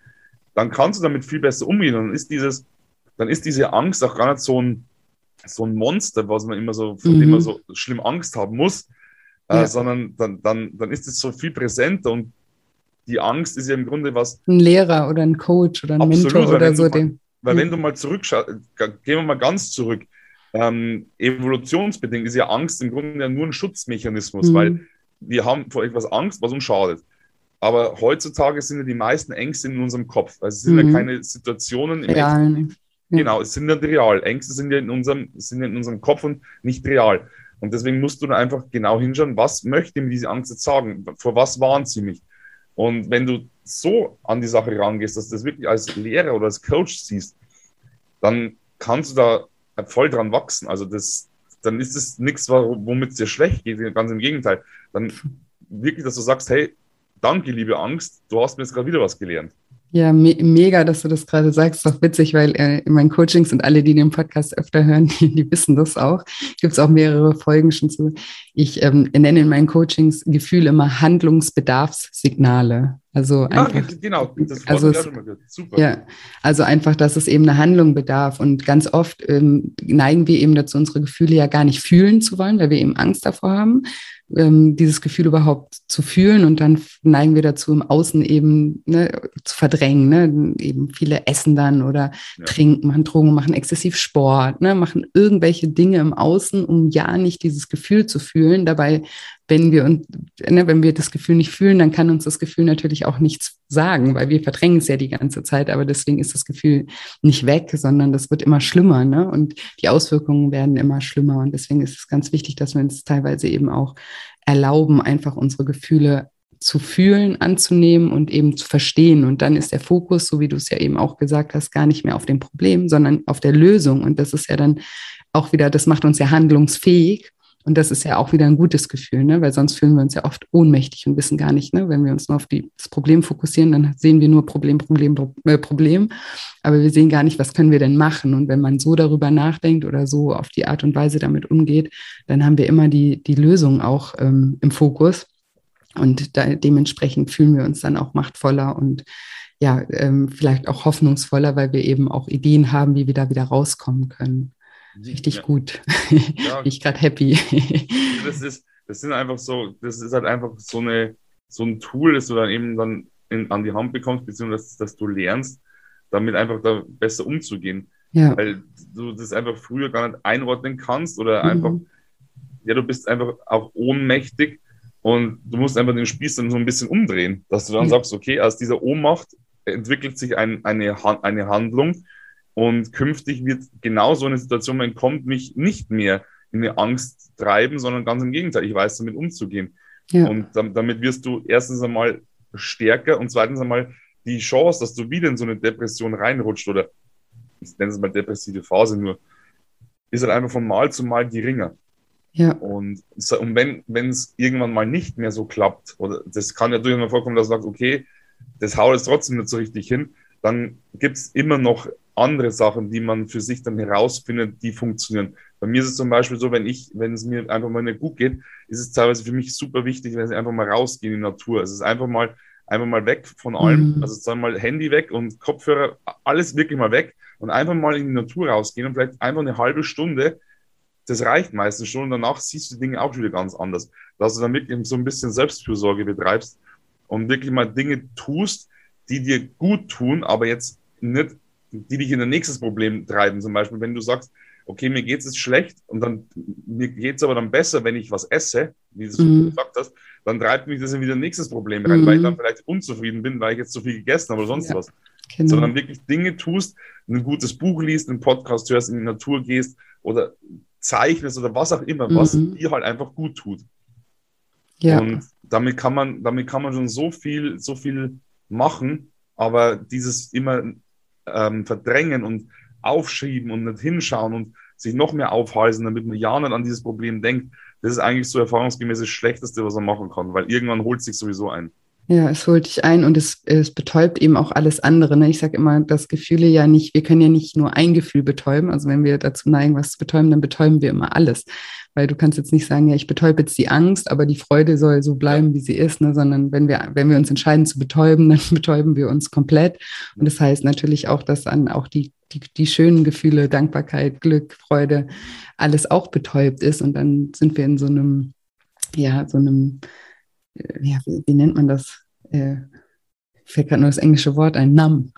Dann kannst du damit viel besser umgehen. Und dann ist dieses, dann ist diese Angst auch gar nicht so ein, so ein Monster, was man immer so, von mhm. dem man so schlimm Angst haben muss, ja. äh, sondern dann, dann, dann ist es so viel präsenter und die Angst ist ja im Grunde was. Ein Lehrer oder ein Coach oder ein absolut, Mentor oder so. Mal, weil mhm. wenn du mal zurückschaust, gehen wir mal ganz zurück. Ähm, evolutionsbedingt ist ja Angst im Grunde ja nur ein Schutzmechanismus, mhm. weil wir haben vor etwas Angst, was uns schadet. Aber heutzutage sind ja die meisten Ängste in unserem Kopf. Also es sind mhm. ja keine Situationen im Real. Ja. Genau, es sind ja real. Ängste sind ja in unserem, sind ja in unserem Kopf und nicht real. Und deswegen musst du einfach genau hinschauen, was möchte mir diese Angst jetzt sagen? Vor was warnt sie mich? Und wenn du so an die Sache rangehst, dass du das wirklich als Lehrer oder als Coach siehst, dann kannst du da voll dran wachsen. Also das, dann ist es nichts, womit es dir schlecht geht, ganz im Gegenteil. Dann wirklich, dass du sagst, hey, danke, liebe Angst, du hast mir jetzt gerade wieder was gelernt. Ja, me mega, dass du das gerade sagst. Doch witzig, weil äh, in meinen Coachings und alle, die den Podcast öfter hören, die, die wissen das auch. Gibt es auch mehrere Folgen schon zu. Ich ähm, nenne in meinen Coachings Gefühle immer Handlungsbedarfssignale. Also einfach, ja, genau, das also es, super. Ja, also einfach, dass es eben eine Handlung bedarf. Und ganz oft ähm, neigen wir eben dazu, unsere Gefühle ja gar nicht fühlen zu wollen, weil wir eben Angst davor haben ähm, dieses Gefühl überhaupt zu fühlen und dann neigen wir dazu, im Außen eben ne, zu verdrängen. Ne? Eben viele essen dann oder ja. trinken, machen Drogen, machen exzessiv Sport, ne? machen irgendwelche Dinge im Außen, um ja nicht dieses Gefühl zu fühlen. Dabei wenn wir, und, ne, wenn wir das Gefühl nicht fühlen, dann kann uns das Gefühl natürlich auch nichts sagen, weil wir verdrängen es ja die ganze Zeit, aber deswegen ist das Gefühl nicht weg, sondern das wird immer schlimmer, ne? Und die Auswirkungen werden immer schlimmer. Und deswegen ist es ganz wichtig, dass wir uns teilweise eben auch erlauben, einfach unsere Gefühle zu fühlen, anzunehmen und eben zu verstehen. Und dann ist der Fokus, so wie du es ja eben auch gesagt hast, gar nicht mehr auf dem Problem, sondern auf der Lösung. Und das ist ja dann auch wieder, das macht uns ja handlungsfähig. Und das ist ja auch wieder ein gutes Gefühl, ne? weil sonst fühlen wir uns ja oft ohnmächtig und wissen gar nicht, ne? wenn wir uns nur auf die, das Problem fokussieren, dann sehen wir nur Problem, Problem, äh, Problem, aber wir sehen gar nicht, was können wir denn machen. Und wenn man so darüber nachdenkt oder so auf die Art und Weise damit umgeht, dann haben wir immer die, die Lösung auch ähm, im Fokus. Und da, dementsprechend fühlen wir uns dann auch machtvoller und ja, ähm, vielleicht auch hoffnungsvoller, weil wir eben auch Ideen haben, wie wir da wieder rauskommen können. Richtig ja. gut. Ja. Ich gerade happy. das ist, das sind einfach so, das ist halt einfach so eine, so ein Tool, das du dann eben dann in, an die Hand bekommst, beziehungsweise dass, dass du lernst, damit einfach da besser umzugehen. Ja. Weil du das einfach früher gar nicht einordnen kannst oder mhm. einfach, ja, du bist einfach auch ohnmächtig und du musst einfach den Spieß dann so ein bisschen umdrehen, dass du dann mhm. sagst, okay, aus dieser Ohnmacht entwickelt sich ein, eine, eine Handlung und künftig wird genau so eine Situation, man kommt mich nicht mehr in eine Angst treiben, sondern ganz im Gegenteil, ich weiß damit umzugehen. Ja. Und damit wirst du erstens einmal stärker und zweitens einmal die Chance, dass du wieder in so eine Depression reinrutscht oder ich nenne es mal depressive Phase nur, ist halt einfach von Mal zu Mal geringer. Ja. Und, und wenn es irgendwann mal nicht mehr so klappt, oder das kann ja durchaus mal vorkommen, dass du sagst, okay, das haut jetzt trotzdem nicht so richtig hin, dann gibt es immer noch andere Sachen, die man für sich dann herausfindet, die funktionieren. Bei mir ist es zum Beispiel so, wenn ich, wenn es mir einfach mal nicht gut geht, ist es teilweise für mich super wichtig, wenn ich einfach mal rausgehe in die Natur. Es ist einfach mal, einfach mal weg von allem. Mhm. Also sagen mal Handy weg und Kopfhörer, alles wirklich mal weg und einfach mal in die Natur rausgehen und vielleicht einfach eine halbe Stunde. Das reicht meistens schon und danach siehst du die Dinge auch wieder ganz anders. Dass du dann wirklich so ein bisschen Selbstfürsorge betreibst und wirklich mal Dinge tust, die dir gut tun, aber jetzt nicht die dich in ein nächstes Problem treiben. Zum Beispiel, wenn du sagst, okay, mir geht es schlecht und dann mir geht es aber dann besser, wenn ich was esse, wie du mhm. gesagt hast, dann treibt mich das in wieder ein nächstes Problem rein, mhm. weil ich dann vielleicht unzufrieden bin, weil ich jetzt zu viel gegessen habe oder sonst ja, was. Genau. Sondern wirklich Dinge tust, ein gutes Buch liest, einen Podcast hörst, in die Natur gehst oder zeichnest oder was auch immer, mhm. was dir halt einfach gut tut. Ja. Und damit kann man, damit kann man schon so viel, so viel machen, aber dieses immer ähm, verdrängen und aufschieben und nicht hinschauen und sich noch mehr aufhalsen, damit man ja nicht an dieses Problem denkt, das ist eigentlich so erfahrungsgemäß das Schlechteste, was man machen kann, weil irgendwann holt sich sowieso ein. Ja, es holt dich ein und es, es betäubt eben auch alles andere. Ne? Ich sage immer, dass Gefühle ja nicht, wir können ja nicht nur ein Gefühl betäuben. Also wenn wir dazu neigen, was zu betäuben, dann betäuben wir immer alles. Weil du kannst jetzt nicht sagen, ja, ich betäube jetzt die Angst, aber die Freude soll so bleiben, wie sie ist, ne? sondern wenn wir, wenn wir uns entscheiden zu betäuben, dann betäuben wir uns komplett. Und das heißt natürlich auch, dass dann auch die, die, die schönen Gefühle, Dankbarkeit, Glück, Freude, alles auch betäubt ist. Und dann sind wir in so einem, ja, so einem, ja, wie, wie nennt man das? Äh, fällt gerade nur das englische Wort ein, numb.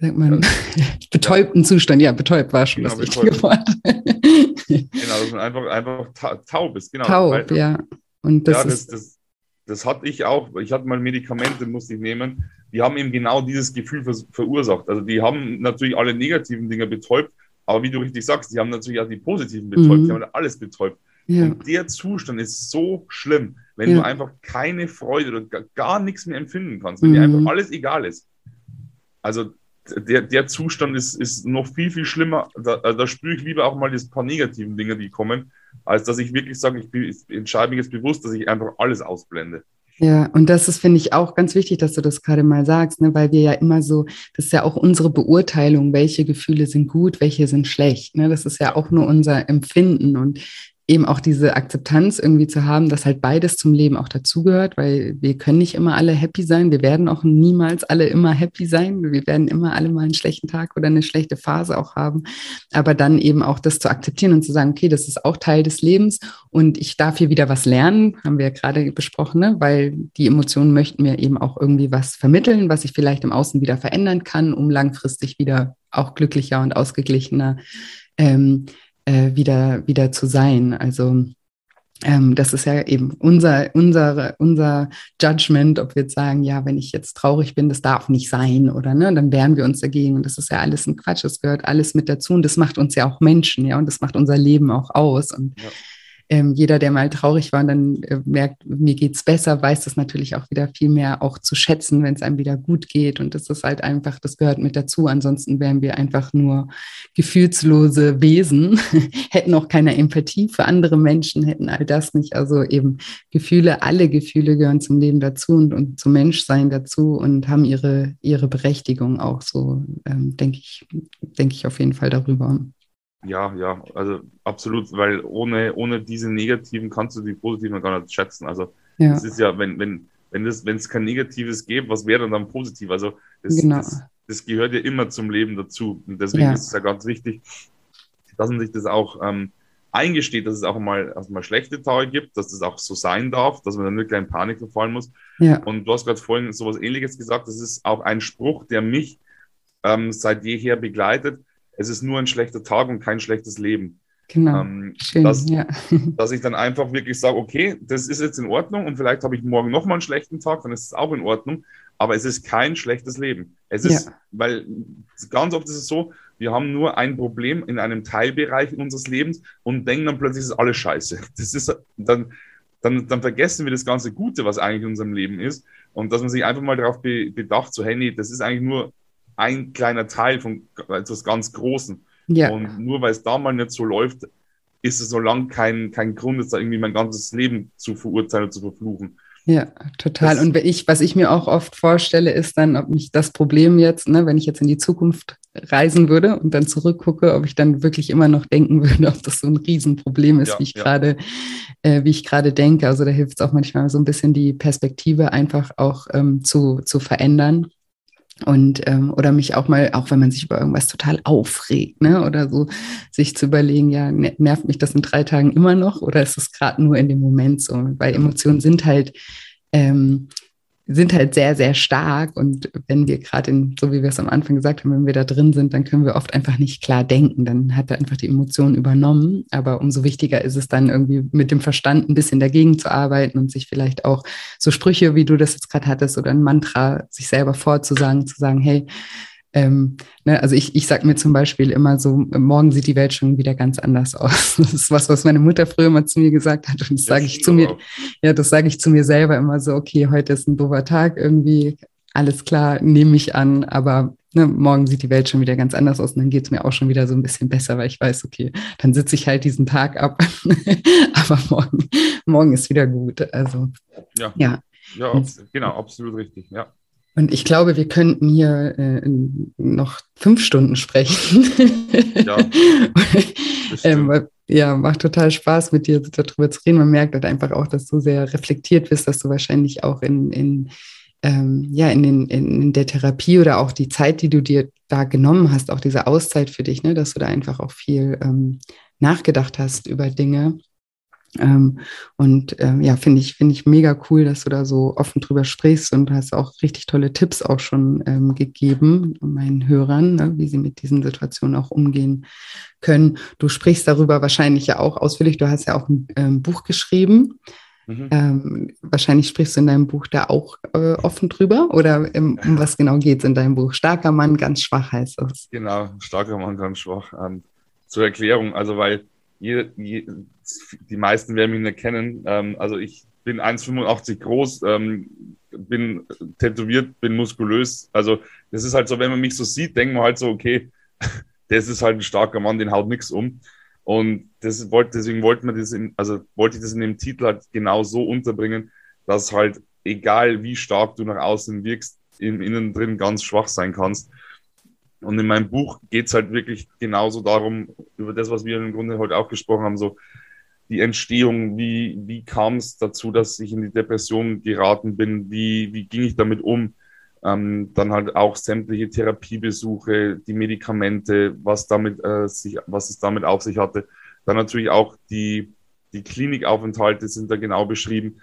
Sagt man, ja. betäubten Zustand. Ja, betäubt war schon genau, das richtige Wort. genau, dass man einfach, einfach taub ist. Genau. Taub, Weil, ja. Und das, ja, das, das, das hatte ich auch. Ich hatte mal Medikamente, musste ich nehmen. Die haben eben genau dieses Gefühl ver verursacht. Also die haben natürlich alle negativen Dinge betäubt, aber wie du richtig sagst, die haben natürlich auch die positiven betäubt. Mhm. Die haben alles betäubt. Ja. Und der Zustand ist so schlimm, wenn ja. du einfach keine Freude oder gar nichts mehr empfinden kannst, wenn mhm. dir einfach alles egal ist. Also der, der Zustand ist, ist noch viel, viel schlimmer. Da, da spüre ich lieber auch mal die paar negativen Dinge, die kommen, als dass ich wirklich sage, ich, ich entscheide mich jetzt bewusst, dass ich einfach alles ausblende. Ja, und das ist, finde ich, auch ganz wichtig, dass du das gerade mal sagst, ne? weil wir ja immer so, das ist ja auch unsere Beurteilung, welche Gefühle sind gut, welche sind schlecht. Ne? Das ist ja auch nur unser Empfinden. Und eben auch diese Akzeptanz irgendwie zu haben, dass halt beides zum Leben auch dazugehört, weil wir können nicht immer alle happy sein. Wir werden auch niemals alle immer happy sein. Wir werden immer alle mal einen schlechten Tag oder eine schlechte Phase auch haben. Aber dann eben auch das zu akzeptieren und zu sagen, okay, das ist auch Teil des Lebens und ich darf hier wieder was lernen, haben wir ja gerade besprochen, ne? weil die Emotionen möchten mir eben auch irgendwie was vermitteln, was ich vielleicht im Außen wieder verändern kann, um langfristig wieder auch glücklicher und ausgeglichener ähm, äh, wieder, wieder zu sein. Also ähm, das ist ja eben unser, unser, unser Judgment, ob wir jetzt sagen, ja, wenn ich jetzt traurig bin, das darf nicht sein oder ne, dann wehren wir uns dagegen. Und das ist ja alles ein Quatsch, das gehört alles mit dazu und das macht uns ja auch Menschen, ja, und das macht unser Leben auch aus. Und ja. Ähm, jeder, der mal traurig war und dann äh, merkt, mir geht's besser, weiß das natürlich auch wieder viel mehr auch zu schätzen, wenn es einem wieder gut geht. Und das ist halt einfach, das gehört mit dazu. Ansonsten wären wir einfach nur gefühlslose Wesen, hätten auch keine Empathie für andere Menschen, hätten all das nicht. Also eben Gefühle, alle Gefühle gehören zum Leben dazu und, und zum Menschsein dazu und haben ihre, ihre Berechtigung auch so, ähm, denke ich, denke ich auf jeden Fall darüber. Ja, ja, also absolut, weil ohne, ohne diese negativen kannst du die positiven gar nicht schätzen. Also ja. es ist ja, wenn, wenn, wenn es wenn kein Negatives gibt, was wäre dann, dann positiv? Also das, genau. das, das, gehört ja immer zum Leben dazu. Und deswegen ja. ist es ja ganz wichtig, dass man sich das auch ähm, eingesteht, dass es auch mal, also mal schlechte Tage gibt, dass das auch so sein darf, dass man dann wirklich in Panik verfallen muss. Ja. Und du hast gerade vorhin sowas ähnliches gesagt, das ist auch ein Spruch, der mich ähm, seit jeher begleitet es ist nur ein schlechter Tag und kein schlechtes Leben. Genau. Ähm, Schön, dass, ja. dass ich dann einfach wirklich sage, okay, das ist jetzt in Ordnung und vielleicht habe ich morgen nochmal einen schlechten Tag, dann ist es auch in Ordnung, aber es ist kein schlechtes Leben. Es ist, ja. weil ganz oft ist es so, wir haben nur ein Problem in einem Teilbereich unseres Lebens und denken dann plötzlich, ist alles scheiße. Das ist dann, dann, dann vergessen wir das ganze Gute, was eigentlich in unserem Leben ist. Und dass man sich einfach mal darauf be bedacht, so, hey, nee, das ist eigentlich nur ein kleiner Teil von etwas ganz Großen. Ja. Und nur weil es da mal nicht so läuft, ist es so lang kein, kein Grund, jetzt da irgendwie mein ganzes Leben zu verurteilen und zu verfluchen. Ja, total. Das, und ich, was ich mir auch oft vorstelle, ist dann, ob mich das Problem jetzt, ne, wenn ich jetzt in die Zukunft reisen würde und dann zurückgucke, ob ich dann wirklich immer noch denken würde, ob das so ein Riesenproblem ist, ja, wie ich ja. gerade, äh, wie ich gerade denke. Also da hilft es auch manchmal so ein bisschen die Perspektive einfach auch ähm, zu, zu verändern und ähm, oder mich auch mal, auch wenn man sich über irgendwas total aufregt, ne, oder so, sich zu überlegen, ja, ne, nervt mich das in drei Tagen immer noch oder ist es gerade nur in dem Moment so? Weil Emotionen sind halt ähm, sind halt sehr, sehr stark. Und wenn wir gerade in, so wie wir es am Anfang gesagt haben, wenn wir da drin sind, dann können wir oft einfach nicht klar denken. Dann hat er einfach die Emotion übernommen. Aber umso wichtiger ist es dann irgendwie mit dem Verstand ein bisschen dagegen zu arbeiten und sich vielleicht auch so Sprüche, wie du das jetzt gerade hattest, oder ein Mantra sich selber vorzusagen, zu sagen, hey, ähm, ne, also ich, ich sage mir zum Beispiel immer so, morgen sieht die Welt schon wieder ganz anders aus. Das ist was, was meine Mutter früher mal zu mir gesagt hat. Und das sage ich zu mir, ja, das sage ich zu mir selber immer so, okay, heute ist ein doofer Tag, irgendwie, alles klar, nehme ich an, aber ne, morgen sieht die Welt schon wieder ganz anders aus und dann geht es mir auch schon wieder so ein bisschen besser, weil ich weiß, okay, dann sitze ich halt diesen Tag ab. aber morgen, morgen ist wieder gut. Also ja. Ja, ja genau, absolut richtig, ja. Und ich glaube, wir könnten hier äh, noch fünf Stunden sprechen. Ja, ähm, ja, macht total Spaß, mit dir darüber zu reden. Man merkt halt einfach auch, dass du sehr reflektiert bist, dass du wahrscheinlich auch in, in, ähm, ja, in, den, in der Therapie oder auch die Zeit, die du dir da genommen hast, auch diese Auszeit für dich, ne, dass du da einfach auch viel ähm, nachgedacht hast über Dinge und ähm, ja, finde ich, finde ich mega cool, dass du da so offen drüber sprichst und hast auch richtig tolle Tipps auch schon ähm, gegeben meinen Hörern, ne, wie sie mit diesen Situationen auch umgehen können. Du sprichst darüber wahrscheinlich ja auch ausführlich. Du hast ja auch ein ähm, Buch geschrieben. Mhm. Ähm, wahrscheinlich sprichst du in deinem Buch da auch äh, offen drüber oder um was genau geht es in deinem Buch? Starker Mann, ganz schwach heißt das. Genau, starker Mann, ganz schwach. Ähm, zur Erklärung, also weil je, je, die meisten werden mich nicht kennen. Ähm, also ich bin 1,85 groß, ähm, bin tätowiert, bin muskulös. Also das ist halt so, wenn man mich so sieht, denkt man halt so, okay, das ist halt ein starker Mann, den haut nichts um. Und das wollte, deswegen wollte man das in, also wollte ich das in dem Titel halt genau so unterbringen, dass halt, egal wie stark du nach außen wirkst, im Innen drin ganz schwach sein kannst. Und in meinem Buch geht es halt wirklich genauso darum, über das, was wir im Grunde heute auch gesprochen haben, so die Entstehung, wie, wie kam es dazu, dass ich in die Depression geraten bin, wie, wie ging ich damit um, ähm, dann halt auch sämtliche Therapiebesuche, die Medikamente, was, damit, äh, sich, was es damit auf sich hatte. Dann natürlich auch die, die Klinikaufenthalte sind da genau beschrieben.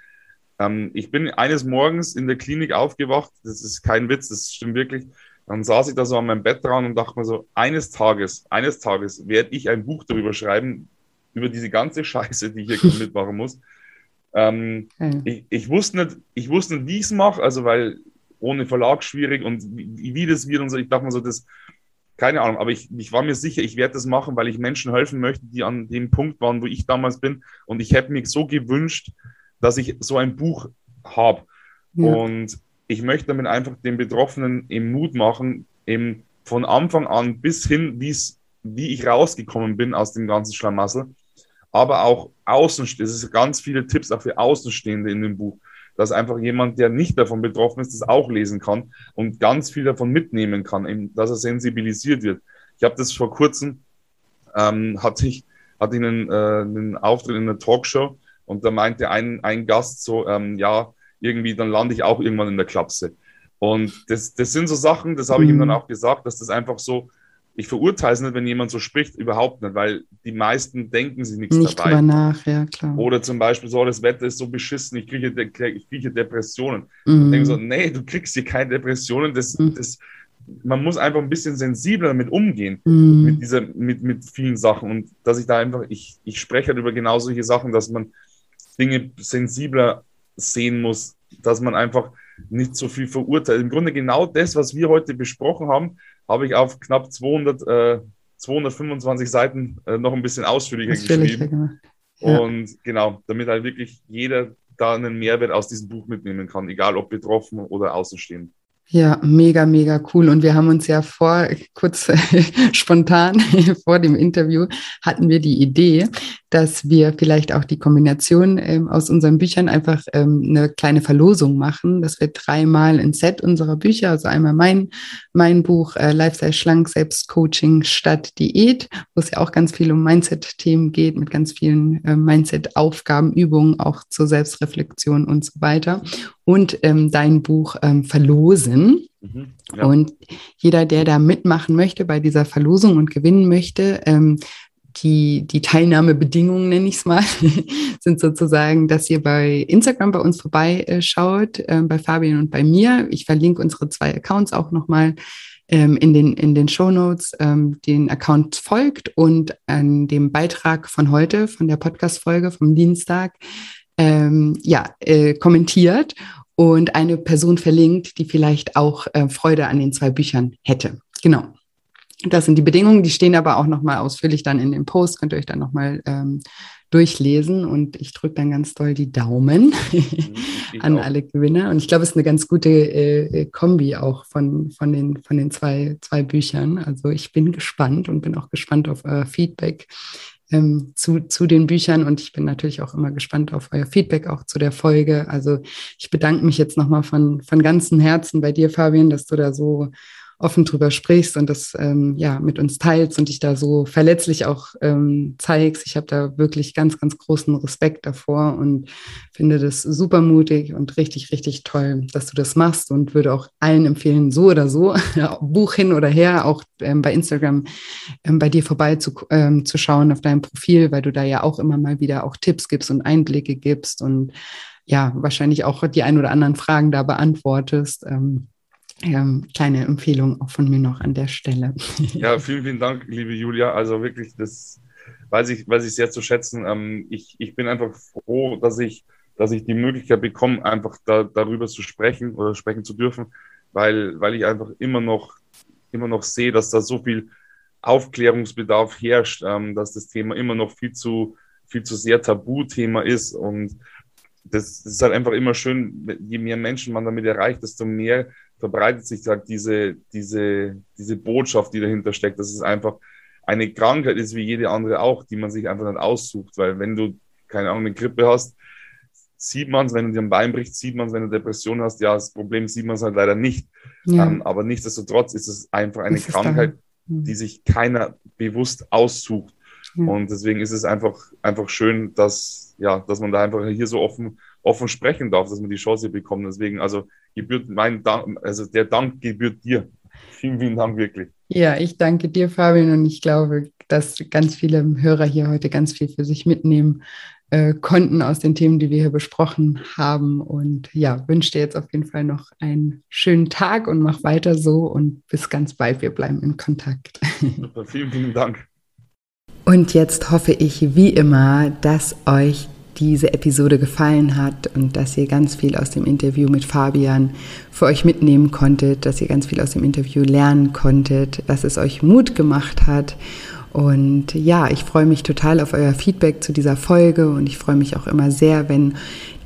Ähm, ich bin eines Morgens in der Klinik aufgewacht, das ist kein Witz, das stimmt wirklich dann saß ich da so an meinem Bett dran und dachte mir so, eines Tages, eines Tages werde ich ein Buch darüber schreiben, über diese ganze Scheiße, die ich hier mitmachen muss. Ähm, okay. ich, ich, wusste nicht, ich wusste nicht, wie ich es mache, also weil ohne Verlag schwierig und wie, wie, das wird und so. Ich dachte mir so, das, keine Ahnung, aber ich, ich war mir sicher, ich werde das machen, weil ich Menschen helfen möchte, die an dem Punkt waren, wo ich damals bin. Und ich hätte mir so gewünscht, dass ich so ein Buch habe. Ja. Und ich möchte damit einfach den Betroffenen im Mut machen, eben von Anfang an bis hin, wie ich rausgekommen bin aus dem ganzen Schlamassel. Aber auch außen, es sind ganz viele Tipps auch für Außenstehende in dem Buch dass einfach jemand, der nicht davon betroffen ist, das auch lesen kann und ganz viel davon mitnehmen kann, dass er sensibilisiert wird. Ich habe das vor kurzem, ähm, hatte ich, hatte ich einen, äh, einen Auftritt in einer Talkshow und da meinte ein, ein Gast so, ähm, ja, irgendwie, dann lande ich auch irgendwann in der Klapse. Und das, das sind so Sachen, das habe ich ihm dann mhm. auch gesagt, dass das einfach so, ich verurteile es nicht, wenn jemand so spricht, überhaupt nicht, weil die meisten denken sich nichts nicht dabei. Drüber nach, ja klar. Oder zum Beispiel so, das Wetter ist so beschissen, ich kriege, ich kriege Depressionen. Mhm. Ich denke so, nee, du kriegst hier keine Depressionen, das, mhm. das, man muss einfach ein bisschen sensibler damit umgehen, mhm. mit, dieser, mit, mit vielen Sachen. Und dass ich da einfach, ich, ich spreche halt über genau solche Sachen, dass man Dinge sensibler sehen muss, dass man einfach nicht so viel verurteilt. Im Grunde genau das, was wir heute besprochen haben, habe ich auf knapp 200, äh, 225 Seiten äh, noch ein bisschen ausführlicher, geschrieben. Ja. Und genau, damit halt wirklich jeder da einen Mehrwert aus diesem Buch mitnehmen kann, egal ob betroffen oder außenstehend. Ja, mega, mega cool. Und wir haben uns ja vor, kurz spontan vor dem Interview, hatten wir die Idee, dass wir vielleicht auch die Kombination ähm, aus unseren Büchern einfach ähm, eine kleine Verlosung machen, dass wir dreimal ein Set unserer Bücher, also einmal mein, mein Buch äh, Lifestyle Schlank, Selbstcoaching statt Diät, wo es ja auch ganz viel um Mindset-Themen geht, mit ganz vielen äh, Mindset-Aufgaben, Übungen, auch zur Selbstreflexion und so weiter. Und ähm, dein Buch ähm, verlosen. Mhm, ja. Und jeder, der da mitmachen möchte bei dieser Verlosung und gewinnen möchte, ähm, die, die Teilnahmebedingungen, nenne ich es mal, sind sozusagen, dass ihr bei Instagram bei uns vorbeischaut, äh, bei Fabian und bei mir. Ich verlinke unsere zwei Accounts auch nochmal ähm, in den, in den Show Notes. Ähm, den Account folgt und an dem Beitrag von heute, von der Podcast-Folge vom Dienstag, ähm, ja, äh, kommentiert und eine Person verlinkt, die vielleicht auch äh, Freude an den zwei Büchern hätte. Genau. Das sind die Bedingungen, die stehen aber auch nochmal ausführlich dann in dem Post, könnt ihr euch dann nochmal ähm, durchlesen und ich drücke dann ganz doll die Daumen mhm, an auch. alle Gewinner. Und ich glaube, es ist eine ganz gute äh, Kombi auch von, von den, von den zwei, zwei Büchern. Also ich bin gespannt und bin auch gespannt auf euer Feedback ähm, zu, zu den Büchern und ich bin natürlich auch immer gespannt auf euer Feedback auch zu der Folge. Also ich bedanke mich jetzt nochmal von, von ganzem Herzen bei dir, Fabian, dass du da so offen drüber sprichst und das ähm, ja mit uns teilst und dich da so verletzlich auch ähm, zeigst. Ich habe da wirklich ganz, ganz großen Respekt davor und finde das super mutig und richtig, richtig toll, dass du das machst und würde auch allen empfehlen, so oder so, Buch hin oder her, auch ähm, bei Instagram ähm, bei dir vorbei zu, ähm, zu schauen auf deinem Profil, weil du da ja auch immer mal wieder auch Tipps gibst und Einblicke gibst und ja, wahrscheinlich auch die ein oder anderen Fragen da beantwortest. Ähm, ähm, kleine Empfehlung auch von mir noch an der Stelle. Ja, vielen, vielen Dank, liebe Julia. Also wirklich, das weiß ich, weiß ich sehr zu schätzen. Ähm, ich, ich bin einfach froh, dass ich, dass ich die Möglichkeit bekomme, einfach da, darüber zu sprechen oder sprechen zu dürfen, weil, weil ich einfach immer noch, immer noch sehe, dass da so viel Aufklärungsbedarf herrscht, ähm, dass das Thema immer noch viel zu, viel zu sehr Tabuthema ist und das, das ist halt einfach immer schön, je mehr Menschen man damit erreicht, desto mehr verbreitet sich halt diese, diese, diese Botschaft, die dahinter steckt, dass es einfach eine Krankheit ist wie jede andere auch, die man sich einfach nicht aussucht, weil wenn du keine Ahnung, eine Grippe hast, sieht man es, wenn du dir ein Bein brichst, sieht man es, wenn du Depression hast, ja, das Problem sieht man es halt leider nicht. Ja. Ähm, aber nichtsdestotrotz ist es einfach eine Krankheit, mhm. die sich keiner bewusst aussucht. Ja. Und deswegen ist es einfach, einfach schön, dass, ja, dass man da einfach hier so offen, offen sprechen darf, dass man die Chance bekommt. Deswegen, also gebührt mein Dank, also der Dank gebührt dir. Vielen, vielen Dank wirklich. Ja, ich danke dir, Fabian, und ich glaube, dass ganz viele Hörer hier heute ganz viel für sich mitnehmen äh, konnten aus den Themen, die wir hier besprochen haben. Und ja, wünsche dir jetzt auf jeden Fall noch einen schönen Tag und mach weiter so und bis ganz bald. Wir bleiben in Kontakt. Super, vielen, vielen Dank. Und jetzt hoffe ich wie immer, dass euch diese Episode gefallen hat und dass ihr ganz viel aus dem Interview mit Fabian für euch mitnehmen konntet, dass ihr ganz viel aus dem Interview lernen konntet, dass es euch Mut gemacht hat. Und ja, ich freue mich total auf euer Feedback zu dieser Folge und ich freue mich auch immer sehr, wenn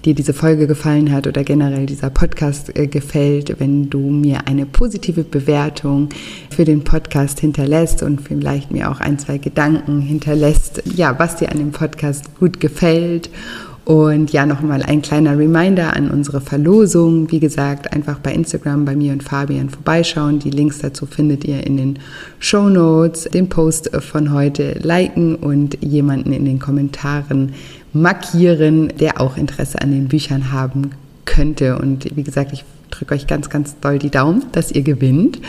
dir diese Folge gefallen hat oder generell dieser Podcast äh, gefällt, wenn du mir eine positive Bewertung für den Podcast hinterlässt und vielleicht mir auch ein, zwei Gedanken hinterlässt, ja, was dir an dem Podcast gut gefällt und ja, nochmal ein kleiner Reminder an unsere Verlosung. Wie gesagt, einfach bei Instagram bei mir und Fabian vorbeischauen. Die Links dazu findet ihr in den Show Notes. Den Post von heute liken und jemanden in den Kommentaren markieren, der auch Interesse an den Büchern haben könnte. Und wie gesagt, ich drücke euch ganz, ganz doll die Daumen, dass ihr gewinnt.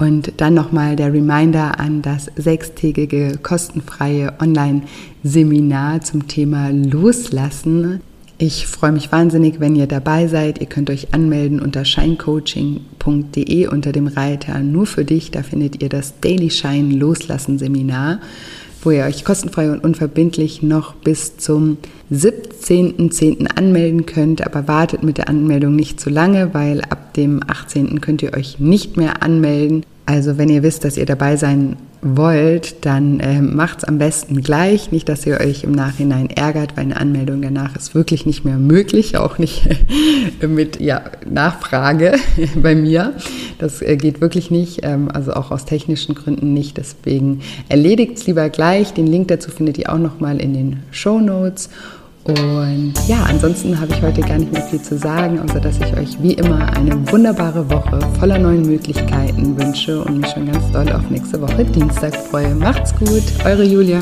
Und dann nochmal der Reminder an das sechstägige kostenfreie Online-Seminar zum Thema Loslassen. Ich freue mich wahnsinnig, wenn ihr dabei seid. Ihr könnt euch anmelden unter shinecoaching.de unter dem Reiter Nur für dich. Da findet ihr das Daily Shine Loslassen Seminar wo ihr euch kostenfrei und unverbindlich noch bis zum 17.10. anmelden könnt. Aber wartet mit der Anmeldung nicht zu lange, weil ab dem 18. könnt ihr euch nicht mehr anmelden. Also wenn ihr wisst, dass ihr dabei sein wollt, dann äh, macht es am besten gleich. Nicht, dass ihr euch im Nachhinein ärgert, weil eine Anmeldung danach ist wirklich nicht mehr möglich, auch nicht mit ja, Nachfrage bei mir. Das äh, geht wirklich nicht, ähm, also auch aus technischen Gründen nicht. Deswegen erledigt es lieber gleich. Den Link dazu findet ihr auch nochmal in den Show Notes. Und ja, ansonsten habe ich heute gar nicht mehr viel zu sagen, außer dass ich euch wie immer eine wunderbare Woche voller neuen Möglichkeiten wünsche und mich schon ganz doll auf nächste Woche Dienstag freue. Macht's gut, eure Julia.